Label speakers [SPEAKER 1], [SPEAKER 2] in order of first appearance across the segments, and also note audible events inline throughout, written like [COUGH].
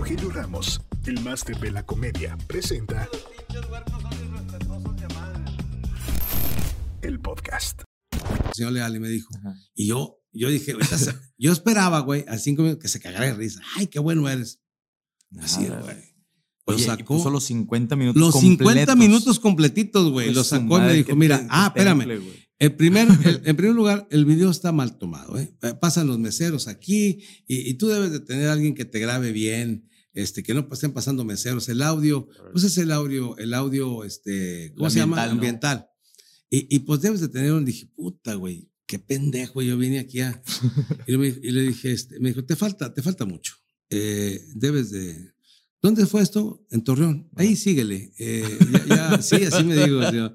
[SPEAKER 1] Rogelio Ramos, el máster de la comedia, presenta el podcast.
[SPEAKER 2] El señor Leal y me dijo, y yo, yo dije, [LAUGHS] yo esperaba, güey, a cinco minutos que se cagara de risa. Ay, qué bueno eres. Así,
[SPEAKER 3] Nada,
[SPEAKER 2] güey. Lo sacó.
[SPEAKER 3] puso los 50 minutos
[SPEAKER 2] Los 50
[SPEAKER 3] completos.
[SPEAKER 2] minutos completitos, güey.
[SPEAKER 3] Pues
[SPEAKER 2] Lo sacó y me dijo, mira,
[SPEAKER 3] te-
[SPEAKER 2] ah, espérame.
[SPEAKER 3] temple.
[SPEAKER 2] El primer, [LAUGHS] el- en primer lugar, el video está mal tomado, ¿eh? Eh, Pasan los meseros aquí y, y tú debes de tener a alguien que te grabe bien, este, que no estén pasando meseros. El audio, pues es el audio, el audio, este, ¿cómo se llama?
[SPEAKER 3] ambiental, ¿no?
[SPEAKER 2] Ambiental. Y, y pues debes de tener un, dije, puta, güey, qué pendejo, yo vine aquí a... [LAUGHS] Y, me- y le dije, este, me dijo, te falta, te falta mucho. Eh, debes de... ¿Dónde fue esto? En Torreón. Ahí síguele. Eh, ya, ya- sí, así me digo. señor.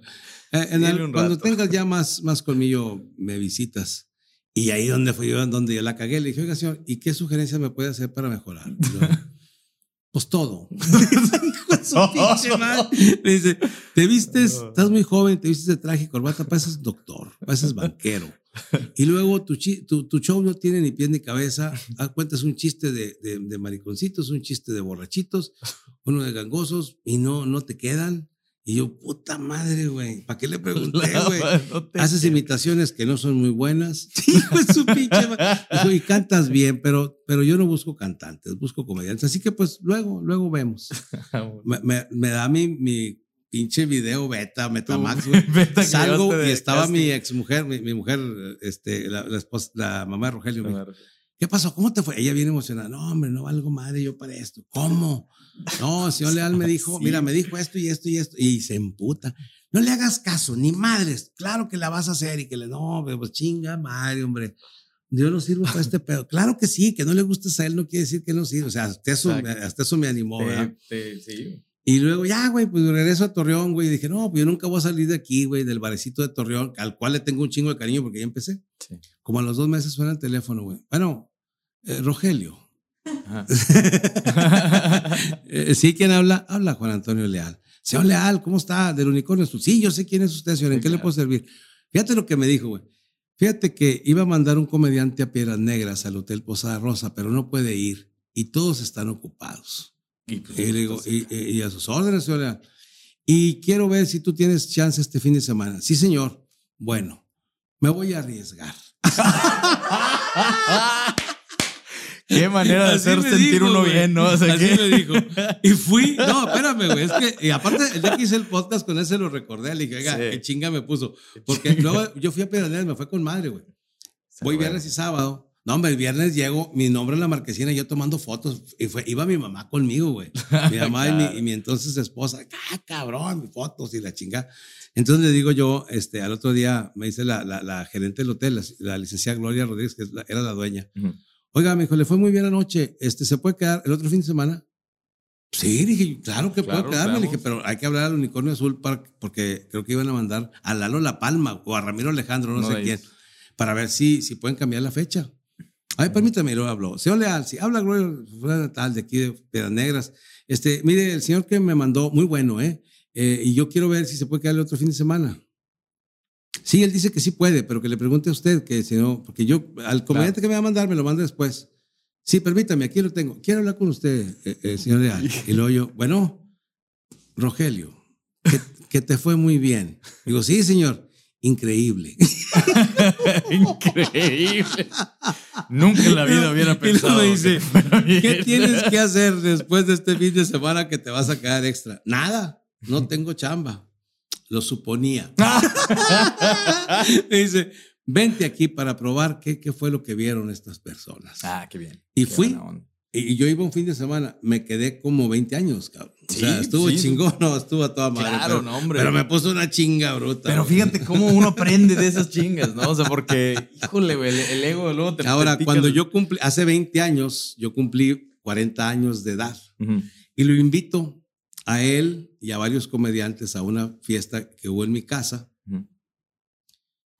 [SPEAKER 2] Eh, en el- cuando tengas ya más, más colmillo, me visitas. Y ahí donde fui yo, donde yo la cagué, le dije, oiga, señor, ¿y qué sugerencia me puede hacer para mejorar? Yo, pues todo. [LAUGHS] Me dice, te vistes, estás muy joven, te vistes de traje y corbata, pareces doctor, pareces banquero. Y luego tu, tu, tu show no tiene ni pie ni cabeza. Ah, Cuentas un chiste de, de, de mariconcitos, un chiste de borrachitos, uno de gangosos y no, no te quedan. Y yo, puta madre, güey, ¿para qué le pregunté, [LAUGHS] güey?
[SPEAKER 3] No
[SPEAKER 2] Haces imitaciones que no son muy buenas. [LAUGHS] Hijo de su pinche y cantas bien, pero, pero yo no busco cantantes, busco comediantes. Así que pues luego, luego vemos. [LAUGHS] Me, me- me da mi, mi pinche video beta, Metamax, güey. Salgo y estaba
[SPEAKER 3] casting.
[SPEAKER 2] mi ex mujer, mi, mi mujer, este, la, la esposa, la mamá de Rogelio. ¿Qué pasó? ¿Cómo te fue? Ella viene emocionada. No, hombre, no valgo madre yo para esto. ¿Cómo? No, el señor Leal me dijo,
[SPEAKER 3] Sí.
[SPEAKER 2] mira, me dijo esto y esto y esto. Y se emputa. No le hagas caso, ni madres. Claro que la vas a hacer y que le, no, pues chinga madre, hombre. Yo no sirvo para este pedo. Claro que sí, que no le gustes a él no quiere decir que no sirve. O sea, hasta eso, hasta eso me animó, ¿verdad?
[SPEAKER 3] Te- sí.
[SPEAKER 2] Y luego, ya, güey, pues regreso a Torreón, güey. Y dije, no, pues yo nunca voy a salir de aquí, güey, del barecito de Torreón, al cual le tengo un chingo de cariño porque ya empecé.
[SPEAKER 3] Sí.
[SPEAKER 2] Como a los dos meses suena el teléfono, güey. Bueno, eh, Rogelio. [LAUGHS] Eh, sí, ¿quién habla? Habla Juan Antonio Leal. Señor Leal, ¿cómo está? Del unicornio. Sí, yo sé quién es usted, señor. ¿En
[SPEAKER 3] Sí,
[SPEAKER 2] qué le puedo servir? Fíjate lo que me dijo, güey. Fíjate que iba a mandar un comediante a Piedras Negras al Hotel Posada Rosa, pero no puede ir. Y todos están ocupados.
[SPEAKER 3] Y, pues,
[SPEAKER 2] Y le digo,
[SPEAKER 3] entonces,
[SPEAKER 2] y, y- y a sus órdenes, señor Leal. Y quiero ver si tú tienes chance este fin de semana. Sí, señor. Bueno, me voy a arriesgar. [LAUGHS]
[SPEAKER 3] Qué manera de
[SPEAKER 2] Así
[SPEAKER 3] hacer sentir
[SPEAKER 2] dijo,
[SPEAKER 3] uno
[SPEAKER 2] güey.
[SPEAKER 3] bien, ¿no? O sea,
[SPEAKER 2] Así
[SPEAKER 3] que-
[SPEAKER 2] me dijo. Y fui, [LAUGHS] no, espérame, güey. Es que, y aparte, el día que hice el podcast con él se lo recordé. Le dije, oiga,
[SPEAKER 3] Sí.
[SPEAKER 2] qué chinga me puso. Porque luego yo fui a Pedernales, me fue con madre, güey. Voy viernes y sábado. No, hombre, el viernes llego, mi nombre en la marquesina, yo tomando fotos. Y fue, iba mi mamá conmigo, güey. [LAUGHS] Mi mamá y, mi, y mi entonces esposa. ¡Ah, cabrón! Mis fotos y la chinga. Entonces le digo yo, este, al otro día me dice la, la, la gerente del hotel, la, la licenciada Gloria Rodríguez, que la- era la dueña.
[SPEAKER 3] Ujú.
[SPEAKER 2] Oiga, me dijo, le fue muy bien anoche. Este, ¿Se puede quedar el otro fin de semana? Sí, dije, claro que
[SPEAKER 3] Claro,
[SPEAKER 2] puedo quedarme. Le dije, pero hay que hablar al unicornio azul para, porque creo que iban a mandar a Lalo La Palma o a Ramiro Alejandro, no sé quién, para ver si, si pueden cambiar la fecha. Ay, permítame, luego habló. Señor Leal, si habla Gloria Natal de aquí de Piedras Negras. Este, mire, el señor que me mandó, muy bueno, ¿eh? Eh, y yo quiero ver si se puede quedar el otro fin de semana. Sí, él dice que sí puede, pero que le pregunte a usted, que si no, porque yo, al comediante que me va a mandar, me lo manda después. Sí, permítame, aquí lo tengo. Quiero hablar con usted, eh, eh, señor Leal. Y luego yo, bueno, Rogelio, que, que te fue muy bien. Digo, sí, señor, increíble. [LAUGHS]
[SPEAKER 3] Increíble. Nunca en la vida hubiera
[SPEAKER 2] Y
[SPEAKER 3] pensado.
[SPEAKER 2] me dice,
[SPEAKER 3] que.
[SPEAKER 2] ¿Qué tienes que hacer después de este fin de semana que te vas a quedar extra? Nada, no tengo chamba. Lo suponía. [LAUGHS] [LAUGHS] Me dice, vente aquí para probar qué, qué fue lo que vieron estas personas.
[SPEAKER 3] Ah, qué bien.
[SPEAKER 2] Y
[SPEAKER 3] Qué
[SPEAKER 2] fui. Y yo iba un fin de semana, me quedé como 20 años, cabrón. O
[SPEAKER 3] Sí,
[SPEAKER 2] sea, estuvo
[SPEAKER 3] sí.
[SPEAKER 2] chingón, no, estuvo a toda madre.
[SPEAKER 3] Claro,
[SPEAKER 2] pero,
[SPEAKER 3] no, hombre.
[SPEAKER 2] Pero me puso una chinga bruta.
[SPEAKER 3] Pero fíjate cómo uno aprende de esas chingas, ¿no? O sea, porque, [LAUGHS] híjole, güey, el, el ego luego te
[SPEAKER 2] Ahora, cuando yo cumplí, hace 20 años, yo cumplí 40 años de edad.
[SPEAKER 3] Ujú.
[SPEAKER 2] Y lo invito a él y a varios comediantes a una fiesta que hubo en mi casa.
[SPEAKER 3] Ujú.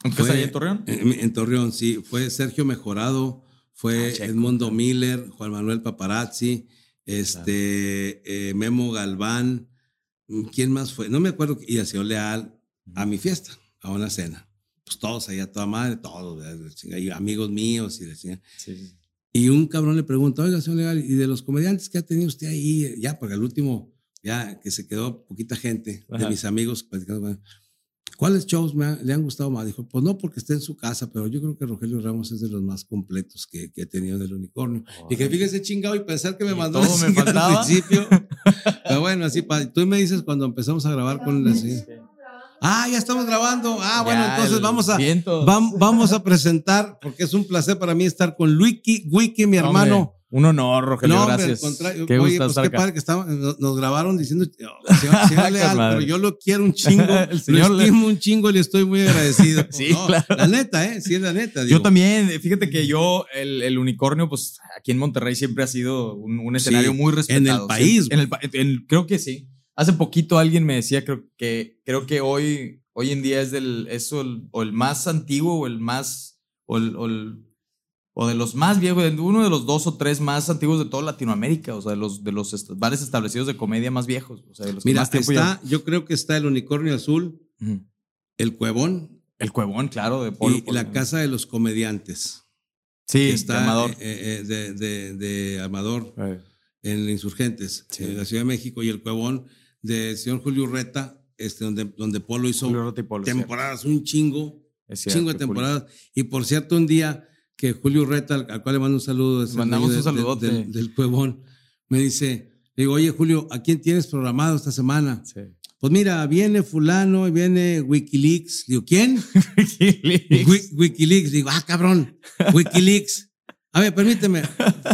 [SPEAKER 3] ¿Aunque
[SPEAKER 2] Fue-
[SPEAKER 3] es ahí en Torreón?
[SPEAKER 2] En, en Torreón, sí. Fue Sergio Mejorado, fue
[SPEAKER 3] Ah.
[SPEAKER 2] Edmundo Miller, Juan Manuel Paparazzi, este, eh, Memo Galván. ¿Quién más fue? No me acuerdo. Y señor Leal a mi fiesta, a una cena. Pues todos allá, toda madre, todos, amigos míos y chinga.
[SPEAKER 3] Sí.
[SPEAKER 2] Y un cabrón le pregunta, oiga, señor legal, ¿y de los comediantes que ha tenido usted ahí? Ya, porque el último, ya que se quedó poquita gente de
[SPEAKER 3] Ajá.
[SPEAKER 2] mis amigos platicando con él, ¿Cuáles shows me han- le han gustado más? Dijo, pues no porque esté en su casa, pero yo creo que Rogelio Ramos es de los más completos que, que he tenido del unicornio. Y que fíjese chingado y pensar que me mandó
[SPEAKER 3] todo me faltaba.
[SPEAKER 2] al principio. [LAUGHS] pero bueno, así, pa- tú me dices cuando empezamos a grabar con la Ah, ya estamos grabando. Ah, bueno,
[SPEAKER 3] Ya,
[SPEAKER 2] entonces vamos a, vam- vamos a presentar, porque es un placer para mí estar con Luiki, Wiki, mi hermano.
[SPEAKER 3] Hombre, un honor, Rogelio,
[SPEAKER 2] No,
[SPEAKER 3] gracias.
[SPEAKER 2] al.
[SPEAKER 3] Qué
[SPEAKER 2] Oye,
[SPEAKER 3] gusto
[SPEAKER 2] pues qué
[SPEAKER 3] acá.
[SPEAKER 2] padre que estaba, nos, nos grabaron diciendo, oh, señor, señor Leal,
[SPEAKER 3] Con madre.
[SPEAKER 2] pero yo lo quiero un chingo, [LAUGHS]
[SPEAKER 3] El señor
[SPEAKER 2] lo
[SPEAKER 3] Le-
[SPEAKER 2] un chingo y le estoy muy agradecido. [LAUGHS]
[SPEAKER 3] Sí,
[SPEAKER 2] No,
[SPEAKER 3] claro.
[SPEAKER 2] La neta, ¿eh? Sí, es la neta.
[SPEAKER 3] Yo también, fíjate que yo, el, el unicornio, pues aquí en Monterrey siempre ha sido un, un escenario
[SPEAKER 2] Sí,
[SPEAKER 3] muy respetado.
[SPEAKER 2] en el país,
[SPEAKER 3] Sí, en el en- creo que sí. Hace poquito alguien me decía, creo que, creo que hoy, hoy en día es del, es el, o el más antiguo o el más, o, el- o el- o de los más viejos, uno de los dos o tres más antiguos de toda Latinoamérica, o sea, de los, de los est- bares establecidos de comedia más viejos, o sea, de los que
[SPEAKER 2] Mira,
[SPEAKER 3] más tiempo
[SPEAKER 2] está, yo creo que está el unicornio azul, el cuevón
[SPEAKER 3] El cuevón, claro, de Polo.
[SPEAKER 2] y
[SPEAKER 3] Polo.
[SPEAKER 2] la casa de los comediantes.
[SPEAKER 3] Sí, está
[SPEAKER 2] está
[SPEAKER 3] Amador.
[SPEAKER 2] eh, eh, de, de, de Amador
[SPEAKER 3] Eh.
[SPEAKER 2] en Insurgentes,
[SPEAKER 3] Sí.
[SPEAKER 2] en la Ciudad de México, y el cuevón del señor Julio Urreta, este, donde, donde Polo hizo
[SPEAKER 3] Polo,
[SPEAKER 2] temporadas, un chingo.
[SPEAKER 3] Es cierto,
[SPEAKER 2] chingo de
[SPEAKER 3] Julio.
[SPEAKER 2] temporadas. Y por cierto, un día que Julio Urreta, al, al cual le mando un saludo, es
[SPEAKER 3] Mandamos
[SPEAKER 2] dueño
[SPEAKER 3] un
[SPEAKER 2] de- de-
[SPEAKER 3] saludote.
[SPEAKER 2] del, Cuevón, me dice, le digo, oye Julio, ¿a quién tienes programado esta semana?
[SPEAKER 3] Sí.
[SPEAKER 2] Pues mira, viene fulano y viene Wikileaks. Digo, ¿quién? [LAUGHS] Wi- Wikileaks. Digo, ah, cabrón, Wikileaks. A ver, permíteme.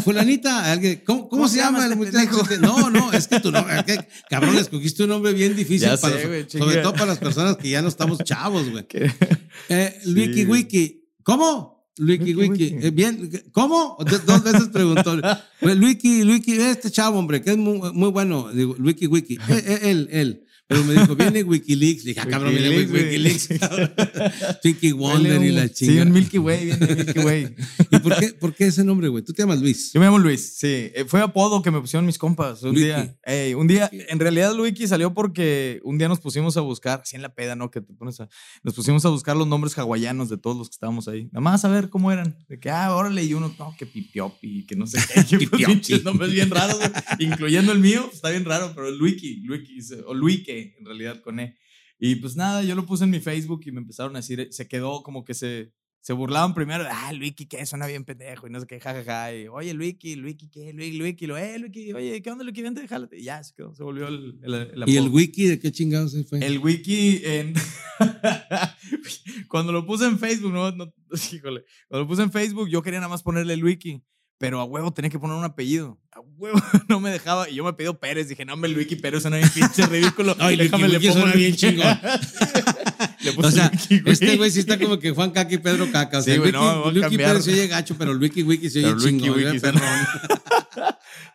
[SPEAKER 2] Fulanita, alguien, ¿cómo, cómo se llama el muchacho? este? No, no, es que tú no, es que, cabrón, escogiste un nombre bien difícil,
[SPEAKER 3] Ya
[SPEAKER 2] para
[SPEAKER 3] sé,
[SPEAKER 2] los-
[SPEAKER 3] güey,
[SPEAKER 2] sobre todo para las personas que ya no estamos chavos, güey. [LAUGHS] Eh, Wiki. Wiki. ¿Cómo? Wiki
[SPEAKER 3] Wiki.
[SPEAKER 2] Eh, bien, ¿cómo? Do- Dos veces preguntó. [LAUGHS] Pues, Wiki, Wiki, este chavo, hombre, que es muy, muy bueno. Digo, Wiki Wiki. [LAUGHS] Eh, eh, él, él. Pero me dijo, viene Wikileaks. Dije, ah, cabrón, viene
[SPEAKER 3] Wikileaks. [LAUGHS]
[SPEAKER 2] Twinkie Wonder
[SPEAKER 3] Huele
[SPEAKER 2] y
[SPEAKER 3] un-
[SPEAKER 2] la
[SPEAKER 3] Sí,
[SPEAKER 2] chingada.
[SPEAKER 3] un Milky Way, viene Milky Way. [LAUGHS]
[SPEAKER 2] ¿Y por qué, por qué ese nombre, güey? Tú te llamas Luis.
[SPEAKER 3] Yo me llamo Luis, sí. Eh, Fue apodo que me pusieron mis compas. Un
[SPEAKER 2] Luiki.
[SPEAKER 3] día, ey, un día, en realidad Luiki salió porque un día nos pusimos a buscar, así en la peda, ¿no? Que te pones a, nos pusimos a buscar los nombres hawaianos de todos los que estábamos ahí. Nada más a ver cómo eran. De que, ah, órale, y uno, no, que pipiopi, que no sé qué. [LAUGHS]
[SPEAKER 2] Pipiopi.
[SPEAKER 3] nombres bien raros, incluyendo el mío, está bien raro, pero el Luiki, Luiki, o Luike, en realidad, con E. Y pues nada, yo lo puse en mi Facebook y me empezaron a decir, se quedó como que se, se burlaban primero, ah, Luiki, ¿qué? Suena bien pendejo, y no sé qué, jajaja. Y, oye, Luiki, Luiki, ¿qué? Luiki, Luiki, lo, eh, Luiki, oye, ¿qué onda, Luiki? Vente, jálate. Y ya, se quedó, se volvió el, el, el
[SPEAKER 2] ¿Y el. Wiki de qué chingados fue?
[SPEAKER 3] El wiki en... [LAUGHS] cuando lo puse en Facebook, no, no, [LAUGHS] híjole, cuando lo puse en Facebook yo quería nada más ponerle el wiki, pero a huevo tenía que poner un apellido. A huevo [LAUGHS] no me dejaba y yo me pidió Pérez, dije, no, hombre, el wiki Pérez suena bien pinche ridículo. [LAUGHS]
[SPEAKER 2] Ay, Luiki,
[SPEAKER 3] Déjame le
[SPEAKER 2] Wiki
[SPEAKER 3] pongo
[SPEAKER 2] suena bien chingón. [LAUGHS]
[SPEAKER 3] Le puse
[SPEAKER 2] O sea, este güey sí está como que Juan Caca y Pedro Caca. O sea,
[SPEAKER 3] Sí, güey, no, cambiar.
[SPEAKER 2] Pérez se oye gacho, pero el Wiki se oye
[SPEAKER 3] Pero
[SPEAKER 2] chingón.
[SPEAKER 3] Wiki
[SPEAKER 2] ¿eh? Perrón.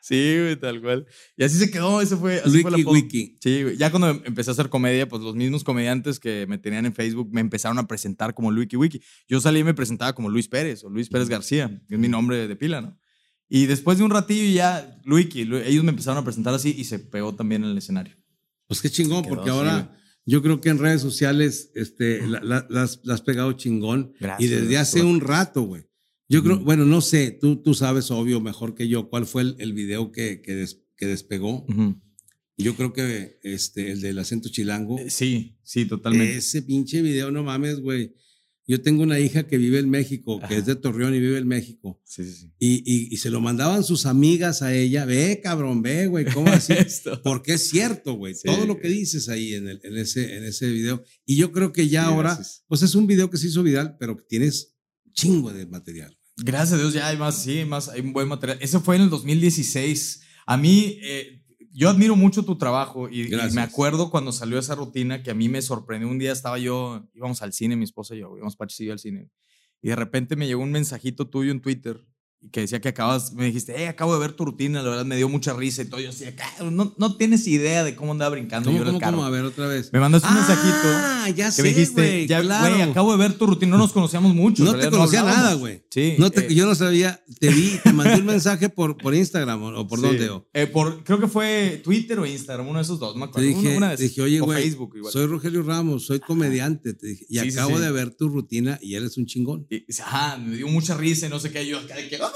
[SPEAKER 3] Sí, güey, tal cual. Y así se quedó, ese fue, así fue
[SPEAKER 2] Wiki
[SPEAKER 3] apodo.
[SPEAKER 2] Wiki.
[SPEAKER 3] Sí, güey. ya cuando em- empecé a hacer comedia, pues los mismos comediantes que me tenían en Facebook me empezaron a presentar como Luiki Wiki. Yo salí y me presentaba como Luis Pérez o Luis Pérez García, que es mi nombre de pila, ¿no? Y después de un ratillo ya, Luiki, Lu- ellos me empezaron a presentar así y se pegó también en el escenario.
[SPEAKER 2] Pues qué chingón,
[SPEAKER 3] Quedó,
[SPEAKER 2] porque
[SPEAKER 3] sí,
[SPEAKER 2] ahora yo creo que en redes sociales este, la, la- las, las has pegado chingón.
[SPEAKER 3] Gracias,
[SPEAKER 2] y desde hace un rato, güey. Yo creo, bueno, no sé, tú, tú sabes, obvio, mejor que yo, cuál fue el, el video que, que, des- que despegó. Yo creo que este, el del acento chilango.
[SPEAKER 3] Eh, Sí, sí, totalmente.
[SPEAKER 2] Ese pinche video, no mames, güey. Yo tengo una hija que vive en México, que
[SPEAKER 3] Ajá.
[SPEAKER 2] es de Torreón y vive en México.
[SPEAKER 3] Sí, sí, sí.
[SPEAKER 2] Y, y, y se lo mandaban sus amigas a ella. Ve, cabrón, ve, güey, ¿cómo así? [LAUGHS]
[SPEAKER 3] Esto.
[SPEAKER 2] Porque es cierto, güey.
[SPEAKER 3] Sí.
[SPEAKER 2] Todo lo que dices ahí en, el- en, ese, en ese video. Y yo creo que ya ahora, pues es un video que se hizo viral, pero que tienes chingo de material.
[SPEAKER 3] Gracias a Dios ya hay más, sí, hay más, hay un buen material. Eso fue en el 2016. A mí, eh, yo admiro mucho tu trabajo y, y me acuerdo cuando salió esa rutina que a mí me sorprendió. Un día estaba yo, íbamos al cine, mi esposa y yo, íbamos Pachi y yo al cine. Y de repente me llegó un mensajito tuyo en Twitter que decía que acabas, me dijiste, hey, acabo de ver tu rutina, la verdad me dio mucha risa y todo. Yo decía, "Ca- no, no tienes idea de cómo andaba brincando
[SPEAKER 2] ¿Cómo,
[SPEAKER 3] yo en el
[SPEAKER 2] cómo,
[SPEAKER 3] carro.
[SPEAKER 2] cómo? A ver, otra vez.
[SPEAKER 3] Me mandaste un mensajito
[SPEAKER 2] Ah, ya
[SPEAKER 3] que
[SPEAKER 2] sé,
[SPEAKER 3] me dijiste, ya,
[SPEAKER 2] claro.
[SPEAKER 3] güey, acabo de ver tu rutina, no nos conocíamos mucho.
[SPEAKER 2] No te conocía nada, güey.
[SPEAKER 3] Sí.
[SPEAKER 2] No te-
[SPEAKER 3] eh,
[SPEAKER 2] yo no sabía, te vi, te mandé un [LAUGHS] mensaje por, por Instagram o, por
[SPEAKER 3] Sí.
[SPEAKER 2] dónde. O,
[SPEAKER 3] Eh, por, creo que fue Twitter o Instagram, uno de esos dos, me
[SPEAKER 2] te
[SPEAKER 3] acuerdo.
[SPEAKER 2] dije,
[SPEAKER 3] una, una esas.
[SPEAKER 2] dije, oye, güey, soy Rogelio Ramos, soy comediante. Te dije, y
[SPEAKER 3] Sí,
[SPEAKER 2] acabo
[SPEAKER 3] sí.
[SPEAKER 2] de ver tu rutina y eres un chingón.
[SPEAKER 3] Y ajá, me dio mucha risa y no sé qué. Yo acá de que, "Ah,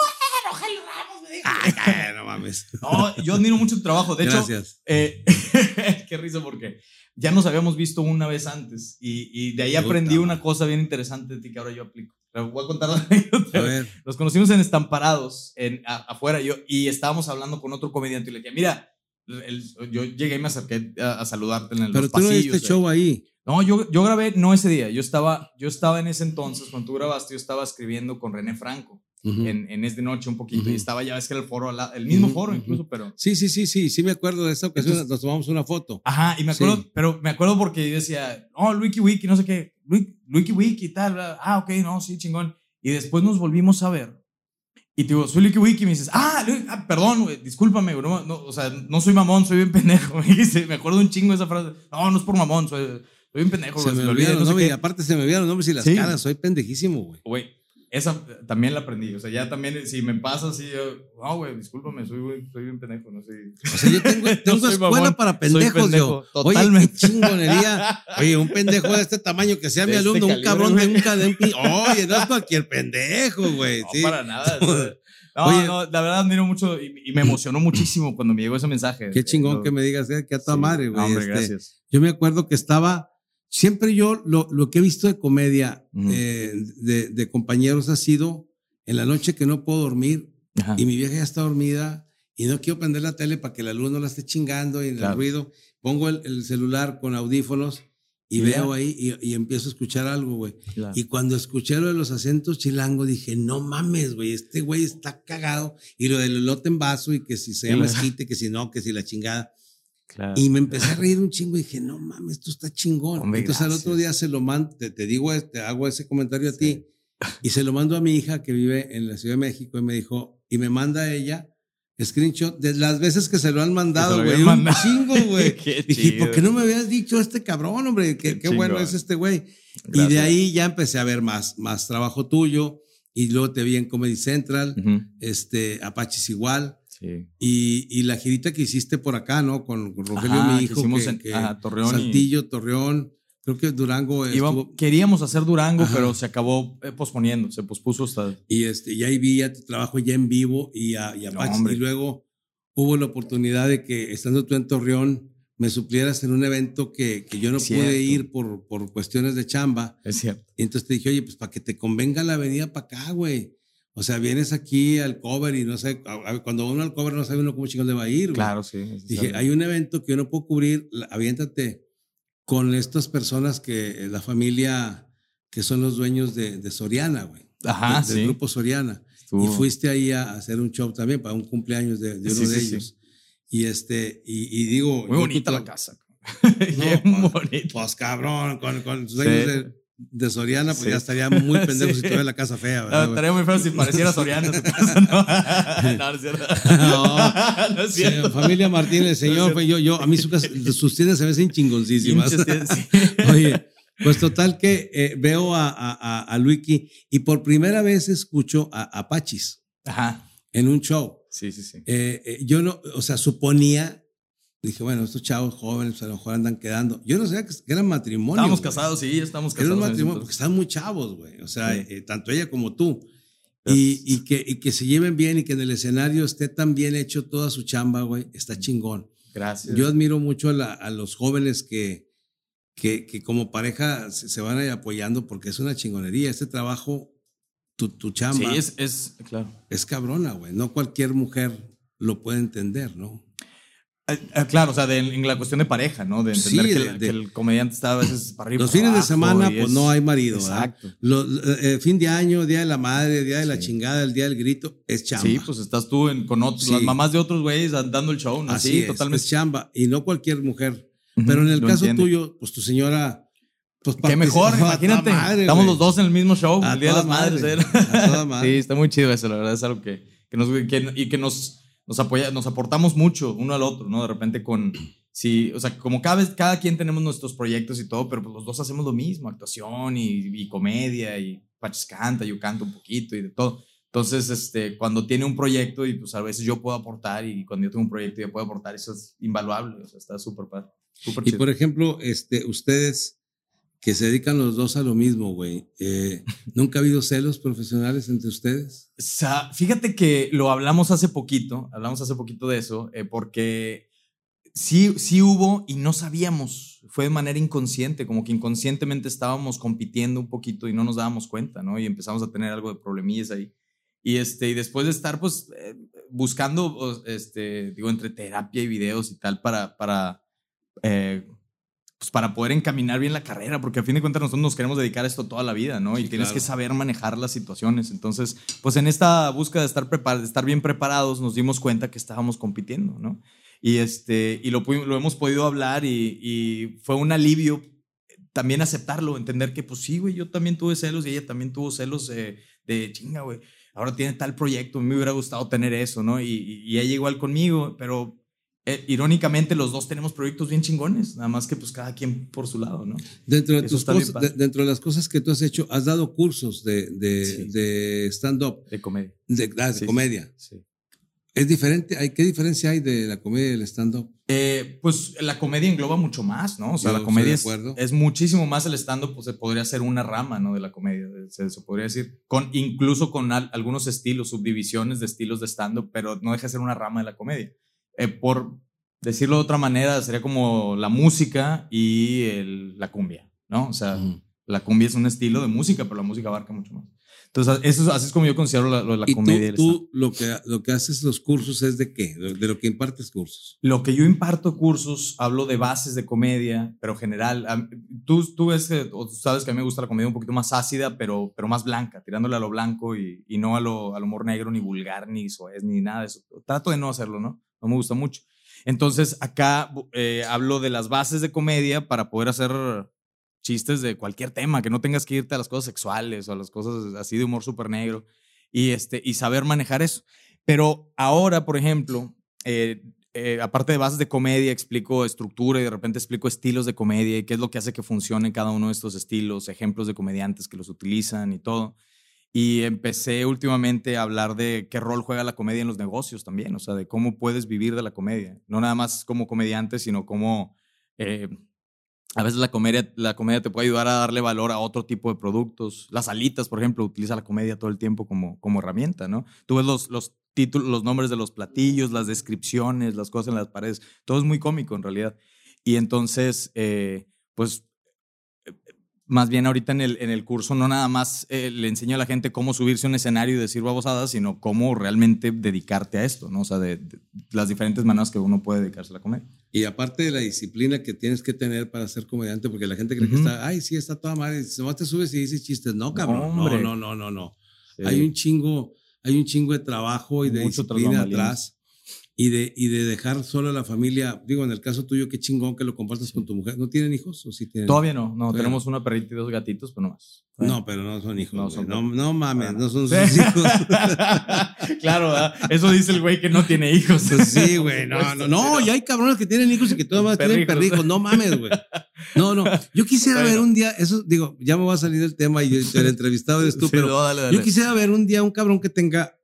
[SPEAKER 3] Rogelio Ramos me dijo.
[SPEAKER 2] Ay, ay, no mames. [LAUGHS]
[SPEAKER 3] No, yo admiro mucho tu trabajo. De hecho,
[SPEAKER 2] Gracias.
[SPEAKER 3] eh, [LAUGHS] qué risa porque ya nos habíamos visto una vez antes y, y de ahí aprendí una cosa bien interesante de ti que ahora yo aplico. Te voy a contar la [LAUGHS] anécdota.
[SPEAKER 2] A ver.
[SPEAKER 3] Nos conocimos en Estamparados, en, a- afuera, yo, y estábamos hablando con otro comediante y le dije, mira, el- yo llegué y me acerqué a, a saludarte en el,
[SPEAKER 2] Pero
[SPEAKER 3] los
[SPEAKER 2] tú no
[SPEAKER 3] pasillos. de-
[SPEAKER 2] show ahí.
[SPEAKER 3] No, yo, yo grabé, no ese día, yo estaba, yo estaba en ese entonces, cuando tú grabaste, yo estaba escribiendo con René Franco
[SPEAKER 2] Ujú.
[SPEAKER 3] en, en Es de Noche un poquito,
[SPEAKER 2] Ujú.
[SPEAKER 3] y estaba ya, ves que era el foro, la- el mismo foro incluso, pero...
[SPEAKER 2] Sí, sí, sí, sí, sí me acuerdo de esa ocasión.
[SPEAKER 3] Entonces-
[SPEAKER 2] nos tomamos una foto.
[SPEAKER 3] Ajá, y me acuerdo,
[SPEAKER 2] Sí.
[SPEAKER 3] pero me acuerdo porque yo decía, oh, Wiki Wiki, no sé qué, Wiki Wiki y tal, bla, ah, ok, no, sí, chingón. Y después nos volvimos a ver. Y te digo, soy Wiki Wiki, y me dices, ah, ah, perdón, güey, discúlpame, no, no, o sea, no soy mamón, soy bien [LAUGHS] pendejo. Me dice, me acuerdo un chingo de esa frase, no, no es por mamón, soy, soy bien pendejo,
[SPEAKER 2] Se me
[SPEAKER 3] se me
[SPEAKER 2] olvidan
[SPEAKER 3] olvida,
[SPEAKER 2] los
[SPEAKER 3] no sé
[SPEAKER 2] nombres y aparte se me olvidan los nombres y las
[SPEAKER 3] Sí.
[SPEAKER 2] caras. Soy pendejísimo, güey.
[SPEAKER 3] Güey, esa eh, también la aprendí, o sea, ya también, si me pasa así, yo, no, güey, discúlpame, soy, soy bien pendejo, no sé.
[SPEAKER 2] O sea, yo tengo, [LAUGHS] tengo escuela
[SPEAKER 3] mamón,
[SPEAKER 2] para pendejos,
[SPEAKER 3] pendejo,
[SPEAKER 2] yo. Oye,
[SPEAKER 3] totalmente.
[SPEAKER 2] qué chingonería. [LAUGHS] Oye, un pendejo de este tamaño que sea
[SPEAKER 3] De
[SPEAKER 2] mi
[SPEAKER 3] este
[SPEAKER 2] alumno, un cabrón de un cadempi. [LAUGHS] Oye, no es cualquier pendejo, güey.
[SPEAKER 3] No,
[SPEAKER 2] sí.
[SPEAKER 3] para nada. No,
[SPEAKER 2] Oye.
[SPEAKER 3] no, la verdad admiro mucho y, y me emocionó [CLEARS THROAT] muchísimo cuando me llegó ese mensaje.
[SPEAKER 2] Qué chingón
[SPEAKER 3] Lo-
[SPEAKER 2] que me digas, eh, que a tu
[SPEAKER 3] sí.
[SPEAKER 2] madre, güey.
[SPEAKER 3] hombre,
[SPEAKER 2] Este,
[SPEAKER 3] gracias.
[SPEAKER 2] Yo me acuerdo que estaba, siempre yo lo, lo que he visto de comedia eh, de, de compañeros ha sido en la noche que no puedo dormir
[SPEAKER 3] Ajá.
[SPEAKER 2] y mi vieja ya está dormida y no quiero prender la tele para que la luz no la esté chingando y en
[SPEAKER 3] Claro.
[SPEAKER 2] el ruido. Pongo el, el celular con audífonos y veo ahí y, y empiezo a escuchar algo, güey.
[SPEAKER 3] Claro.
[SPEAKER 2] Y cuando escuché lo de los acentos chilangos, dije, no mames, güey, este güey está cagado. Y lo del elote en vaso y que si se llama esquite, que si no, que si la chingada.
[SPEAKER 3] Claro.
[SPEAKER 2] Y me empecé a reír un chingo y dije, no mames, esto está chingón.
[SPEAKER 3] Hombre,
[SPEAKER 2] Entonces al otro
[SPEAKER 3] gracias.
[SPEAKER 2] día se lo mando, te, te digo, te hago ese comentario a ti y se lo mando a mi hija que vive en la Ciudad de México y me dijo, y me manda a ella screenshot de las veces que se lo han mandado, güey. Un
[SPEAKER 3] mandado.
[SPEAKER 2] chingo, [LAUGHS] güey. Dije, ¿por qué no me habías dicho este cabrón, hombre? Qué,
[SPEAKER 3] Qué
[SPEAKER 2] qué bueno es este güey. Y
[SPEAKER 3] Gracias.
[SPEAKER 2] de ahí ya empecé a ver más, más trabajo tuyo y luego te vi en Comedy Central,
[SPEAKER 3] Ujú.
[SPEAKER 2] este, Apaches igual.
[SPEAKER 3] Sí.
[SPEAKER 2] Y, y la girita que hiciste por acá, ¿no? Con, con Rogelio,
[SPEAKER 3] Ajá,
[SPEAKER 2] mi
[SPEAKER 3] que
[SPEAKER 2] hijo.
[SPEAKER 3] hicimos
[SPEAKER 2] que-
[SPEAKER 3] en-
[SPEAKER 2] que
[SPEAKER 3] ajá, Torreón y-
[SPEAKER 2] Saltillo, Torreón. Creo que Durango
[SPEAKER 3] Iba-
[SPEAKER 2] estuvo.
[SPEAKER 3] queríamos hacer Durango,
[SPEAKER 2] Ajá.
[SPEAKER 3] pero se acabó eh, posponiendo, se pospuso hasta.
[SPEAKER 2] Y, este, y ahí vi ya tu trabajo ya en vivo y a, y a
[SPEAKER 3] No, hombre.
[SPEAKER 2] y luego hubo la oportunidad de que, estando tú en Torreón, me suplieras en un evento que, que yo no pude ir por, por cuestiones de chamba.
[SPEAKER 3] Es cierto.
[SPEAKER 2] Y entonces te dije, oye, pues para que te convenga la venida para acá, güey. O sea, vienes aquí al cover y no sé, cuando uno al cover no sabe uno cómo chingón le va a ir, güey.
[SPEAKER 3] Claro, sí.
[SPEAKER 2] Dije, hay un evento que yo no puedo cubrir, aviéntate con estas personas que, la familia, que son los dueños de, de Soriana, güey.
[SPEAKER 3] Ajá,
[SPEAKER 2] de- del
[SPEAKER 3] sí.
[SPEAKER 2] grupo Soriana. Y fuiste ahí a hacer un show también para un cumpleaños de, de uno
[SPEAKER 3] Sí,
[SPEAKER 2] de
[SPEAKER 3] sí, sí.
[SPEAKER 2] ellos. Y este, y, y digo.
[SPEAKER 3] Muy bonita la casa. [LAUGHS]
[SPEAKER 2] No,
[SPEAKER 3] Bien
[SPEAKER 2] pues,
[SPEAKER 3] bonita.
[SPEAKER 2] Pues cabrón, con, con sus años de, de Soriana, pues
[SPEAKER 3] Sí.
[SPEAKER 2] ya estaría muy [LAUGHS] pendejo
[SPEAKER 3] Sí.
[SPEAKER 2] si tuviera la casa fea,
[SPEAKER 3] Ah,
[SPEAKER 2] ¿verdad? güey?
[SPEAKER 3] estaría muy feo si pareciera Soriana casa, [LAUGHS] ¿no? no, no es cierto.
[SPEAKER 2] No. [LAUGHS]
[SPEAKER 3] no es
[SPEAKER 2] Sí,
[SPEAKER 3] cierto.
[SPEAKER 2] familia Martínez, señor, yo, yo, a mí su casa- sus tiendas se me hacen chingoncísimas.
[SPEAKER 3] Sí.
[SPEAKER 2] Oye, pues total que eh, veo a, a, a, Luiki y por primera vez escucho a Apachis
[SPEAKER 3] Ajá.
[SPEAKER 2] en un show.
[SPEAKER 3] Sí, sí, sí.
[SPEAKER 2] Eh, eh, yo no, o sea, suponía, dije, bueno, estos chavos jóvenes pues, a lo mejor andan quedando. Yo no sabía que, eran matrimonio.
[SPEAKER 3] Estamos
[SPEAKER 2] güey.
[SPEAKER 3] casados, sí, estamos casados.
[SPEAKER 2] un
[SPEAKER 3] en ese
[SPEAKER 2] matrimonio, porque están muy chavos, güey. O sea,
[SPEAKER 3] Sí.
[SPEAKER 2] eh, tanto ella como tú. Y, y que, y que se lleven bien y que en el escenario esté tan bien hecho toda su chamba, güey, está chingón.
[SPEAKER 3] Gracias.
[SPEAKER 2] Yo admiro mucho a, la- a los jóvenes que, que, que como pareja se, se van a ir apoyando porque es una chingonería. Este trabajo, tu, tu
[SPEAKER 3] sí,
[SPEAKER 2] chamba, es,
[SPEAKER 3] es, es, claro.
[SPEAKER 2] cabrona, güey. No cualquier mujer lo puede entender, ¿no?
[SPEAKER 3] Eh, eh, claro, o sea, de- en la cuestión de pareja, ¿no? De entender
[SPEAKER 2] Sí,
[SPEAKER 3] que,
[SPEAKER 2] de-
[SPEAKER 3] que el comediante está a veces para arriba.
[SPEAKER 2] Los
[SPEAKER 3] para
[SPEAKER 2] fines de semana, pues
[SPEAKER 3] es-
[SPEAKER 2] no hay marido.
[SPEAKER 3] Exacto.
[SPEAKER 2] Lo- eh, fin de año, día de la madre, día de la
[SPEAKER 3] Sí.
[SPEAKER 2] chingada, el día del grito, es chamba.
[SPEAKER 3] Sí, pues estás tú en- con otros,
[SPEAKER 2] Sí.
[SPEAKER 3] las mamás de otros güeyes dando el show, ¿no?
[SPEAKER 2] Así
[SPEAKER 3] sí,
[SPEAKER 2] es,
[SPEAKER 3] totalmente.
[SPEAKER 2] es chamba. Y no cualquier mujer.
[SPEAKER 3] Ujú,
[SPEAKER 2] Pero en el caso tuyo, pues tu señora. Pues
[SPEAKER 3] Qué mejor, [LAUGHS] imagínate.
[SPEAKER 2] madre,
[SPEAKER 3] Estamos los dos en el mismo show,
[SPEAKER 2] A
[SPEAKER 3] el Día de las Madres.
[SPEAKER 2] madre,
[SPEAKER 3] ¿eh?
[SPEAKER 2] a toda madre. [LAUGHS]
[SPEAKER 3] Sí, está muy chido eso, la verdad. Es algo que, que nos, que- y que nos, nos apoya, nos aportamos mucho uno al otro, ¿no? De repente con. Sí, o sea, como cada vez, cada quien tenemos nuestros proyectos y todo, pero pues los dos hacemos lo mismo, actuación y, y comedia, y Pachis canta, yo canto un poquito y de todo. Entonces, este, cuando tiene un proyecto y pues a veces yo puedo aportar y cuando yo tengo un proyecto yo puedo aportar, eso es invaluable, o sea, está súper padre. Súper
[SPEAKER 2] Y
[SPEAKER 3] chido.
[SPEAKER 2] por ejemplo, este, ustedes que se dedican los dos a lo mismo, güey. Eh, [LAUGHS] ¿Nunca ha habido celos profesionales entre ustedes?
[SPEAKER 3] O sea, fíjate que lo hablamos hace poquito, hablamos hace poquito de eso, eh, porque sí, sí hubo y no sabíamos, fue de manera inconsciente, como que inconscientemente estábamos compitiendo un poquito y no nos dábamos cuenta, ¿no? Y empezamos a tener algo de problemillas ahí. Y, este, y después de estar, pues, eh, buscando, este, digo, entre terapia y videos y tal para, para eh, pues para poder encaminar bien la carrera, porque a fin de cuentas nosotros nos queremos dedicar a esto toda la vida, ¿no? y tienes que saber manejar las situaciones. Entonces, pues en esta búsqueda de estar, de estar bien preparados, nos dimos cuenta que estábamos compitiendo, ¿no? Y, este, y lo, lo hemos podido hablar y, y, fue un alivio también aceptarlo, entender que, pues sí, güey, yo también tuve celos y ella también tuvo celos de chinga, güey. Ahora tiene tal proyecto, me hubiera gustado tener eso, ¿no? Y, y ella igual conmigo, pero eh, irónicamente los dos tenemos proyectos bien chingones, nada más que pues cada quien por su lado, ¿no?
[SPEAKER 2] Dentro de, tus cosas, dentro de las cosas que tú has hecho, has dado cursos de, de, de stand-up.
[SPEAKER 3] De comedia.
[SPEAKER 2] De, ah, comedia. Sí. ¿Es diferente? ¿Qué diferencia hay de la comedia y el stand-up?
[SPEAKER 3] Eh, pues la comedia engloba mucho más, ¿no? O sea, la comedia es, es, muchísimo más el stand-up, pues se podría ser una rama, ¿no? De la comedia, se, se podría decir. Con, incluso con algunos estilos, subdivisiones de estilos de stand-up, pero no deja de ser una rama de la comedia. Eh, por decirlo de otra manera, sería como la música y la cumbia, ¿no? O sea, la cumbia es un estilo de música, pero la música abarca mucho más. Entonces, eso así es como yo considero la, la
[SPEAKER 2] ¿Y
[SPEAKER 3] comedia.
[SPEAKER 2] Tú, tú lo, que, lo que haces los cursos es de qué? De lo que impartes cursos.
[SPEAKER 3] Lo que yo imparto cursos, hablo de bases de comedia, pero general. Tú, tú ves o sabes que a mí me gusta la comedia un poquito más ácida, pero, pero más blanca, tirándole a lo blanco y, y no a lo, al humor negro, ni vulgar, ni soez, ni nada de eso. Trato de no hacerlo, ¿no? No me gusta mucho. Entonces, acá eh, hablo de las bases de comedia para poder hacer chistes de cualquier tema, que no tengas que irte a las cosas sexuales o a las cosas así de humor súper negro y, este, y saber manejar eso. Pero ahora, por ejemplo, eh, eh, aparte de bases de comedia, explico estructura y de repente explico estilos de comedia y qué es lo que hace que funcione cada uno de estos estilos, ejemplos de comediantes que los utilizan y todo. Y empecé últimamente a hablar de qué rol juega la comedia en los negocios también, o sea, de cómo puedes vivir de la comedia. No nada más como comediante, sino como eh, a veces la comedia, la comedia te puede ayudar a darle valor a otro tipo de productos. Las alitas, por ejemplo, utiliza la comedia todo el tiempo como, como herramienta, ¿no? Tú ves los, los títulos, los nombres de los platillos, las descripciones, las cosas en las paredes, todo es muy cómico en realidad. Y entonces, eh, pues más bien ahorita en el, en el curso no nada más eh, le enseño a la gente cómo subirse a un escenario y decir babosadas, sino cómo realmente dedicarte a esto, ¿no? O sea, de, las diferentes maneras que uno puede dedicarse a la comedia.
[SPEAKER 2] Y aparte de la disciplina que tienes que tener para ser comediante, porque la gente cree que está, ay, sí, está toda madre, no te subes y dices chistes. No, cabrón. No, no, no, no, no. Hay un chingo, hay un chingo de trabajo y de disciplina atrás y de, y de dejar solo a la familia. Digo, en el caso tuyo, qué chingón que lo compartas con tu mujer. ¿No tienen hijos o sí tienen?
[SPEAKER 3] Todavía no, no, tenemos una perrita y dos gatitos, pero no más.
[SPEAKER 2] No, pero no son hijos. No, son no, no, mames, no son sus hijos. [LAUGHS]
[SPEAKER 3] claro, eso dice el güey que no tiene hijos.
[SPEAKER 2] Pues sí, güey, no, no, no, [LAUGHS] ya hay cabrones que tienen hijos y que todavía tienen perrijos. No mames, güey. No, no, yo quisiera ver un día, eso, digo, ya me va a salir el tema y el entrevistado eres tú, pero yo quisiera ver un día un cabrón que tenga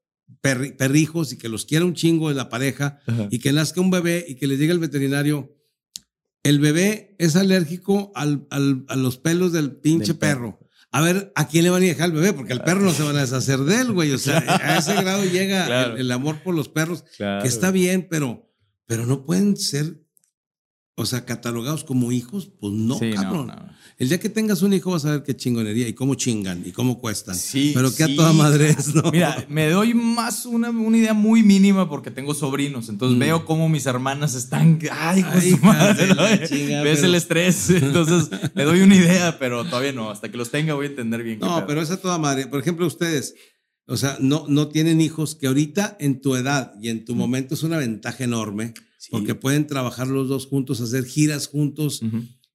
[SPEAKER 2] perrijos y que los quiera un chingo de la pareja y que nazca un bebé y que le diga al veterinario, el bebé es alérgico al, al, a los pelos del pinche perro. A ver, ¿a quién le van a dejar al bebé? Porque el perro no se van a deshacer de él, güey. O sea, a ese grado llega el, amor por los perros, que está bien, pero, pero no pueden ser, o sea, catalogados como hijos, pues no, cabrón. El día que tengas un hijo vas a ver qué chingonería y cómo chingan y cómo cuestan. Sí. Pero que a toda madre es, ¿no?
[SPEAKER 3] Mira, me doy más una, una idea muy mínima porque tengo sobrinos. Entonces mm. veo cómo mis hermanas están. Ay, su madre. Ves el estrés. [LAUGHS] Entonces le doy una idea, pero todavía no. Hasta que los tenga voy a entender bien.
[SPEAKER 2] No, pero es a toda madre. Por ejemplo, ustedes. O sea, no, no tienen hijos que ahorita en tu edad y en tu mm. momento es una ventaja enorme porque pueden trabajar los dos juntos, hacer giras juntos